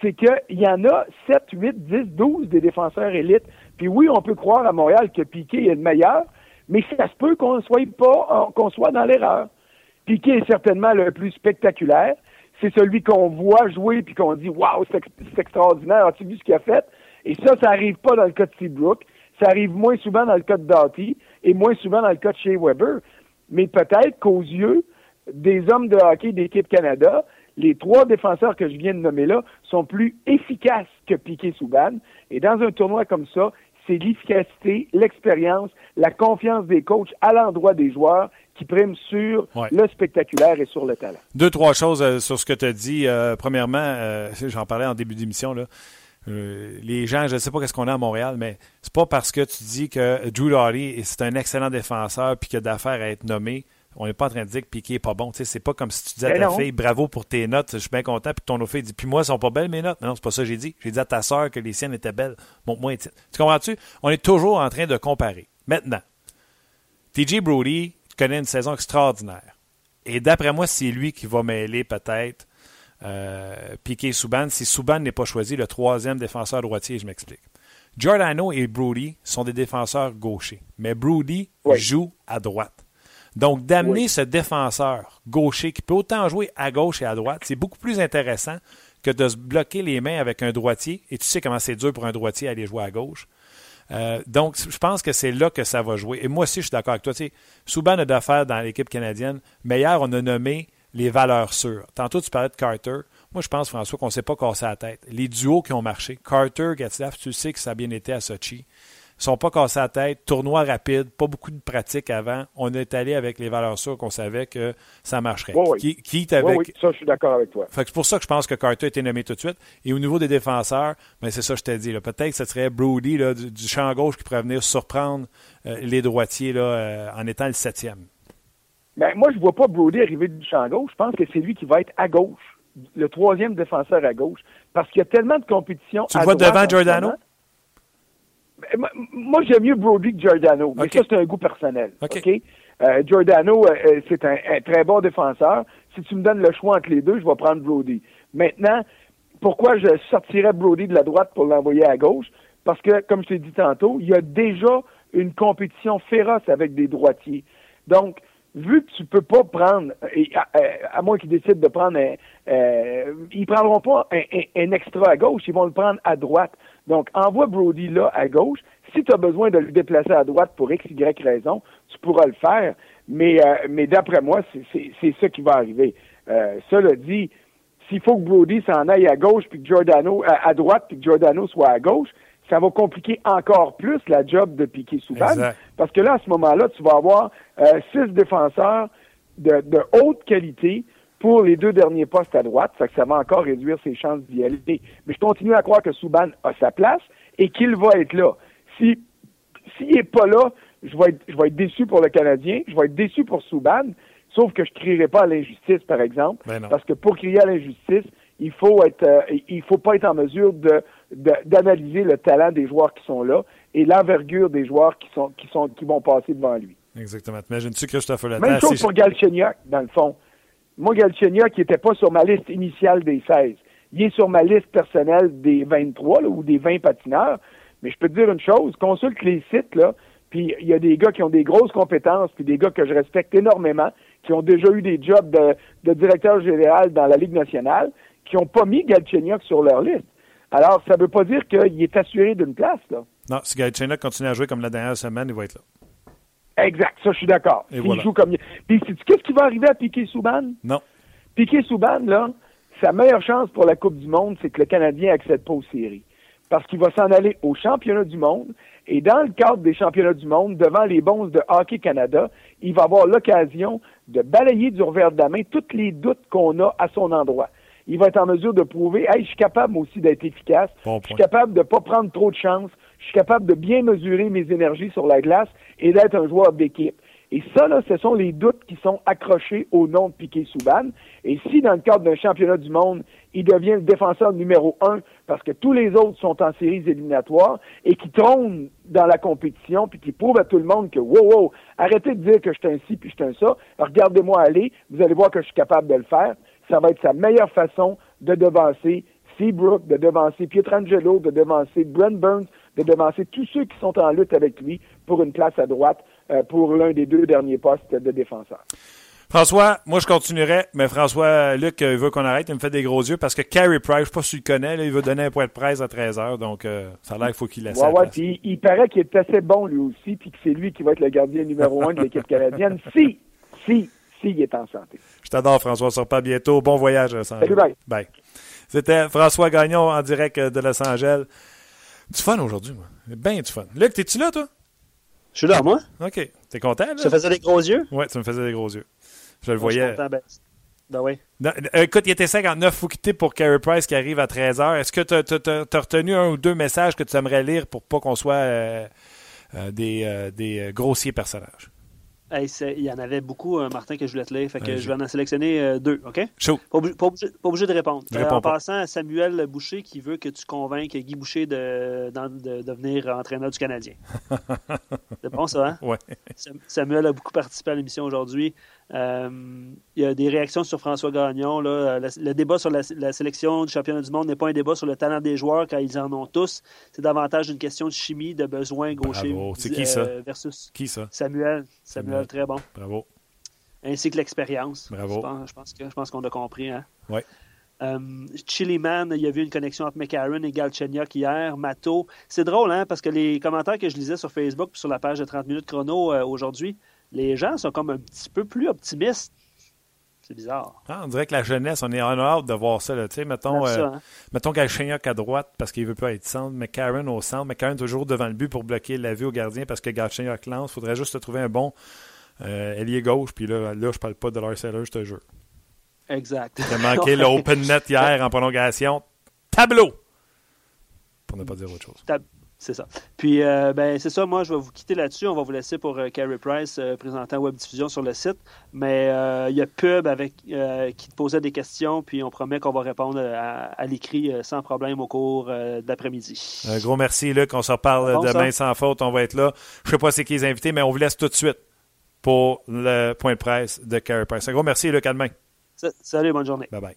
c'est qu'il y en a 7, 8, 10, 12 des défenseurs élites. Puis oui, on peut croire à Montréal que Piquet est le meilleur, mais ça se peut qu'on soit pas, qu'on soit dans l'erreur. Piquet est certainement le plus spectaculaire. C'est celui qu'on voit jouer puis qu'on dit Waouh, c'est extraordinaire, as-tu vu ce qu'il a fait? Et ça, ça arrive pas dans le cas de Seabrook. Ça arrive moins souvent dans le cas de Doughty et moins souvent dans le cas de Shea Weber. Mais peut-être qu'aux yeux des hommes de hockey d'équipe Canada, les trois défenseurs que je viens de nommer là sont plus efficaces que Piquet Souban. Et dans un tournoi comme ça, c'est l'efficacité, l'expérience, la confiance des coachs à l'endroit des joueurs qui prime sur Ouais. le spectaculaire et sur le talent. Deux, trois choses euh, sur ce que tu as dit. Euh, premièrement, euh, j'en parlais en début d'émission, là. Euh, les gens, je ne sais pas qu'est-ce qu'on a à Montréal, mais c'est pas parce que tu dis que Drew Doughty c'est un excellent défenseur puis qu'il a d'affaires à être nommé. On n'est pas en train de dire que Piqué n'est pas bon. Tu sais, c'est pas comme si tu disais à Ben ta non. fille bravo pour tes notes, je suis bien content, puis ton autre fille dit puis moi, elles sont pas belles mes notes. Non, c'est pas ça que j'ai dit. J'ai dit à ta sœur que les siennes étaient belles. Montre-moi tiennes. Tu comprends-tu? On est toujours en train de comparer. Maintenant, TJ Brody connaît une saison extraordinaire. Et d'après moi, c'est lui qui va mêler peut-être euh, Piqué Souban. Si Souban n'est pas choisi, le troisième défenseur droitier, je m'explique. Giordano et Brody sont des défenseurs gauchers, mais Brody Oui. joue à droite. Donc, d'amener Oui. ce défenseur gaucher qui peut autant jouer à gauche et à droite, c'est beaucoup plus intéressant que de se bloquer les mains avec un droitier. Et tu sais comment c'est dur pour un droitier aller jouer à gauche. Euh, donc, je pense que c'est là que ça va jouer. Et moi aussi, je suis d'accord avec toi. Tu sais, Souban a d'affaires dans l'équipe canadienne, mais hier, on a nommé les valeurs sûres. Tantôt, tu parlais de Carter. Moi, je pense, François, qu'on ne s'est pas cassé la tête. Les duos qui ont marché. Carter, Gatslav, tu sais que ça a bien été à Sochi. Ils sont pas cassés la tête. Tournoi rapide, pas beaucoup de pratique avant. On est allé avec les valeurs sûres qu'on savait que ça marcherait. Oui, Qui, qui avec... oui, ça, je suis d'accord avec toi. c'est pour ça que je pense que Carter a été nommé tout de suite. Et au niveau des défenseurs, ben c'est ça que je t'ai dit. Peut-être que ce serait Brody là, du, champ gauche qui pourrait venir surprendre euh, les droitiers là, euh, en étant le septième. Ben, moi, je vois pas Brody arriver du champ gauche. Je pense que c'est lui qui va être à gauche, le troisième défenseur à gauche, parce qu'il y a tellement de compétition. Tu le vois devant Giordano? Ben, moi, j'aime mieux Brody que Giordano, mais ça, c'est un goût personnel. OK? Euh, Giordano, c'est un, très bon défenseur. Si tu me donnes le choix entre les deux, je vais prendre Brody. Maintenant, pourquoi je sortirais Brody de la droite pour l'envoyer à gauche? Parce que, comme je t'ai dit tantôt, il y a déjà une compétition féroce avec des droitiers. Donc, vu que tu peux pas prendre, et à, moins qu'ils décident de prendre un, euh, ils prendront pas un, extra à gauche, ils vont le prendre à droite. Donc, envoie Brody là à gauche. Si tu as besoin de le déplacer à droite pour X, Y raison, tu pourras le faire. Mais, euh, mais d'après moi, c'est ça qui va arriver. Euh, cela dit, s'il faut que Brody s'en aille à gauche, puis que Giordano à, droite, puis que Giordano soit à gauche, ça va compliquer encore plus la job de Piquet Souban. Parce que là, à ce moment-là, tu vas avoir euh, six défenseurs de, haute qualité pour les deux derniers postes à droite. Ça, que ça va encore réduire ses chances d'y aller. Mais je continue à croire que Souban a sa place et qu'il va être là. Si s'il n'est pas là, je vais, être, je vais être déçu pour le Canadien, je vais être déçu pour Souban, sauf que je ne crierai pas à l'injustice, par exemple. Ben parce que pour crier à l'injustice, il faut être euh, il faut pas être en mesure de d'analyser le talent des joueurs qui sont là et l'envergure des joueurs qui sont qui sont qui vont passer devant lui. Exactement. Imagine-tu Christophe Latasse? Même chose pour Galchenyuk, dans le fond. Moi, Galchenyuk, qui n'était pas sur ma liste initiale des 16. Il est sur ma liste personnelle des 23 ou des 20 patineurs. Mais je peux te dire une chose, consulte les sites, là, puis il y a des gars qui ont des grosses compétences, puis des gars que je respecte énormément, qui ont déjà eu des jobs de, de directeur général dans la Ligue nationale, qui n'ont pas mis Galchenyuk sur leur liste. Alors, ça ne veut pas dire qu'il est assuré d'une place. Là. Non, si Galchenyuk continue à jouer comme la dernière semaine, il va être là. Exact, ça, je suis d'accord. Il joue comme. Puis, qu'est-ce qui va arriver à Piquet Souban? Non. Piquet Souban, là, sa meilleure chance pour la Coupe du Monde, c'est que le Canadien accède pas aux séries. Parce qu'il va s'en aller au championnat du monde. Et dans le cadre des championnats du monde, devant les bons de Hockey Canada, il va avoir l'occasion de balayer du revers de la main tous les doutes qu'on a à son endroit il va être en mesure de prouver, hey, je suis capable aussi d'être efficace, je suis capable de ne pas prendre trop de chance, je suis capable de bien mesurer mes énergies sur la glace et d'être un joueur d'équipe. Et ça, là, ce sont les doutes qui sont accrochés au nom de Piquet Souban. Et si, dans le cadre d'un championnat du monde, il devient le défenseur numéro un parce que tous les autres sont en séries éliminatoires et qui trônent dans la compétition puis qui prouvent à tout le monde que, wow, wow, arrêtez de dire que je suis un ci puis je suis un ça. Regardez-moi aller. Vous allez voir que je suis capable de le faire ça va être sa meilleure façon de devancer Seabrook, de devancer Pietrangelo, de devancer Brent Burns, de devancer tous ceux qui sont en lutte avec lui pour une place à droite euh, pour l'un des deux derniers postes de défenseur. François, moi je continuerai, mais François Luc il veut qu'on arrête, il me fait des gros yeux parce que Carey Price, je ne sais pas si tu le connais, il veut donner un point de presse à 13h, donc euh, ça a l'air qu'il faut qu'il laisse ouais, ouais, puis il paraît qu'il est assez bon lui aussi, puis que c'est lui qui va être le gardien numéro un de l'équipe canadienne si, si s'il est en santé. Je t'adore, François. On se reparle bientôt. Bon voyage, Salut, bye. Bye. C'était François Gagnon en direct de Los Angeles. Du fun aujourd'hui, moi. Bien du fun. Luc, t'es-tu là, toi? Je suis là, moi. OK. T'es content, là? Ça faisait des gros yeux? Oui, ça me faisait des gros yeux. Je le voyais. Je ben, ben oui. Euh, écoute, il était 59 faut quitter pour Carey Price qui arrive à 13h. Est-ce que tu as, retenu un ou deux messages que tu aimerais lire pour pas qu'on soit euh, euh, des, des grossiers personnages? Il y en avait beaucoup, euh, Martin, que je voulais te lire. Fait que je vais en sélectionner euh, deux, OK? Chaud. Pas, obligé, de répondre. Euh, en passant à Samuel Boucher qui veut que tu convainques Guy Boucher de, de, devenir entraîneur du Canadien. C'est bon, ça, hein? Oui. Samuel a beaucoup participé à l'émission aujourd'hui. Euh, il y a des réactions sur François Gagnon. Là. Le, débat sur la, sélection du championnat du monde n'est pas un débat sur le talent des joueurs car ils en ont tous. C'est davantage une question de chimie, de besoin gaucher C'est qui ça? versus qui ça? Samuel. Samuel, très bon. Bravo. Ainsi que l'expérience. Bravo. Je pense, je pense qu'on a compris. Hein? Oui. Euh, Chili Man, il y a eu une connexion entre McCarron et Galchenyuk hier. Mato. C'est drôle, hein, parce que les commentaires que je lisais sur Facebook sur la page de 30 minutes chrono euh, aujourd'hui, les gens sont comme un petit peu plus optimistes. C'est bizarre. Ah, on dirait que la jeunesse, on est en hâte de voir ça. Là. Mettons, ça, euh, hein. mettons Galchenyuk à droite parce qu'il veut pas être centre, mais Karen au centre, mais Karen toujours devant le but pour bloquer la vue au gardien parce que Galchenyuk lance. Il faudrait juste trouver un bon euh, ailier gauche. Puis là, là, je parle pas de Lars Eller, je te jure. Exact. Il a manqué l'open net hier en prolongation. Tableau! Pour ne pas dire autre chose. C'est ça. Puis, euh, ben, c'est ça. Moi, je vais vous quitter là-dessus. On va vous laisser pour euh, Carey Price, euh, présentant Web Diffusion sur le site. Mais euh, il y a Pub avec, euh, qui te posait des questions, puis on promet qu'on va répondre à, à l'écrit sans problème au cours d'après-midi. Un gros merci, Luc. On se reparle Bon, demain ça. sans faute. On va être là. Je sais pas c'est qui les invités, mais on vous laisse tout de suite pour le point de presse de Carey Price. Un gros merci, Luc. À demain. Sa- Salut, bonne journée. Bye bye.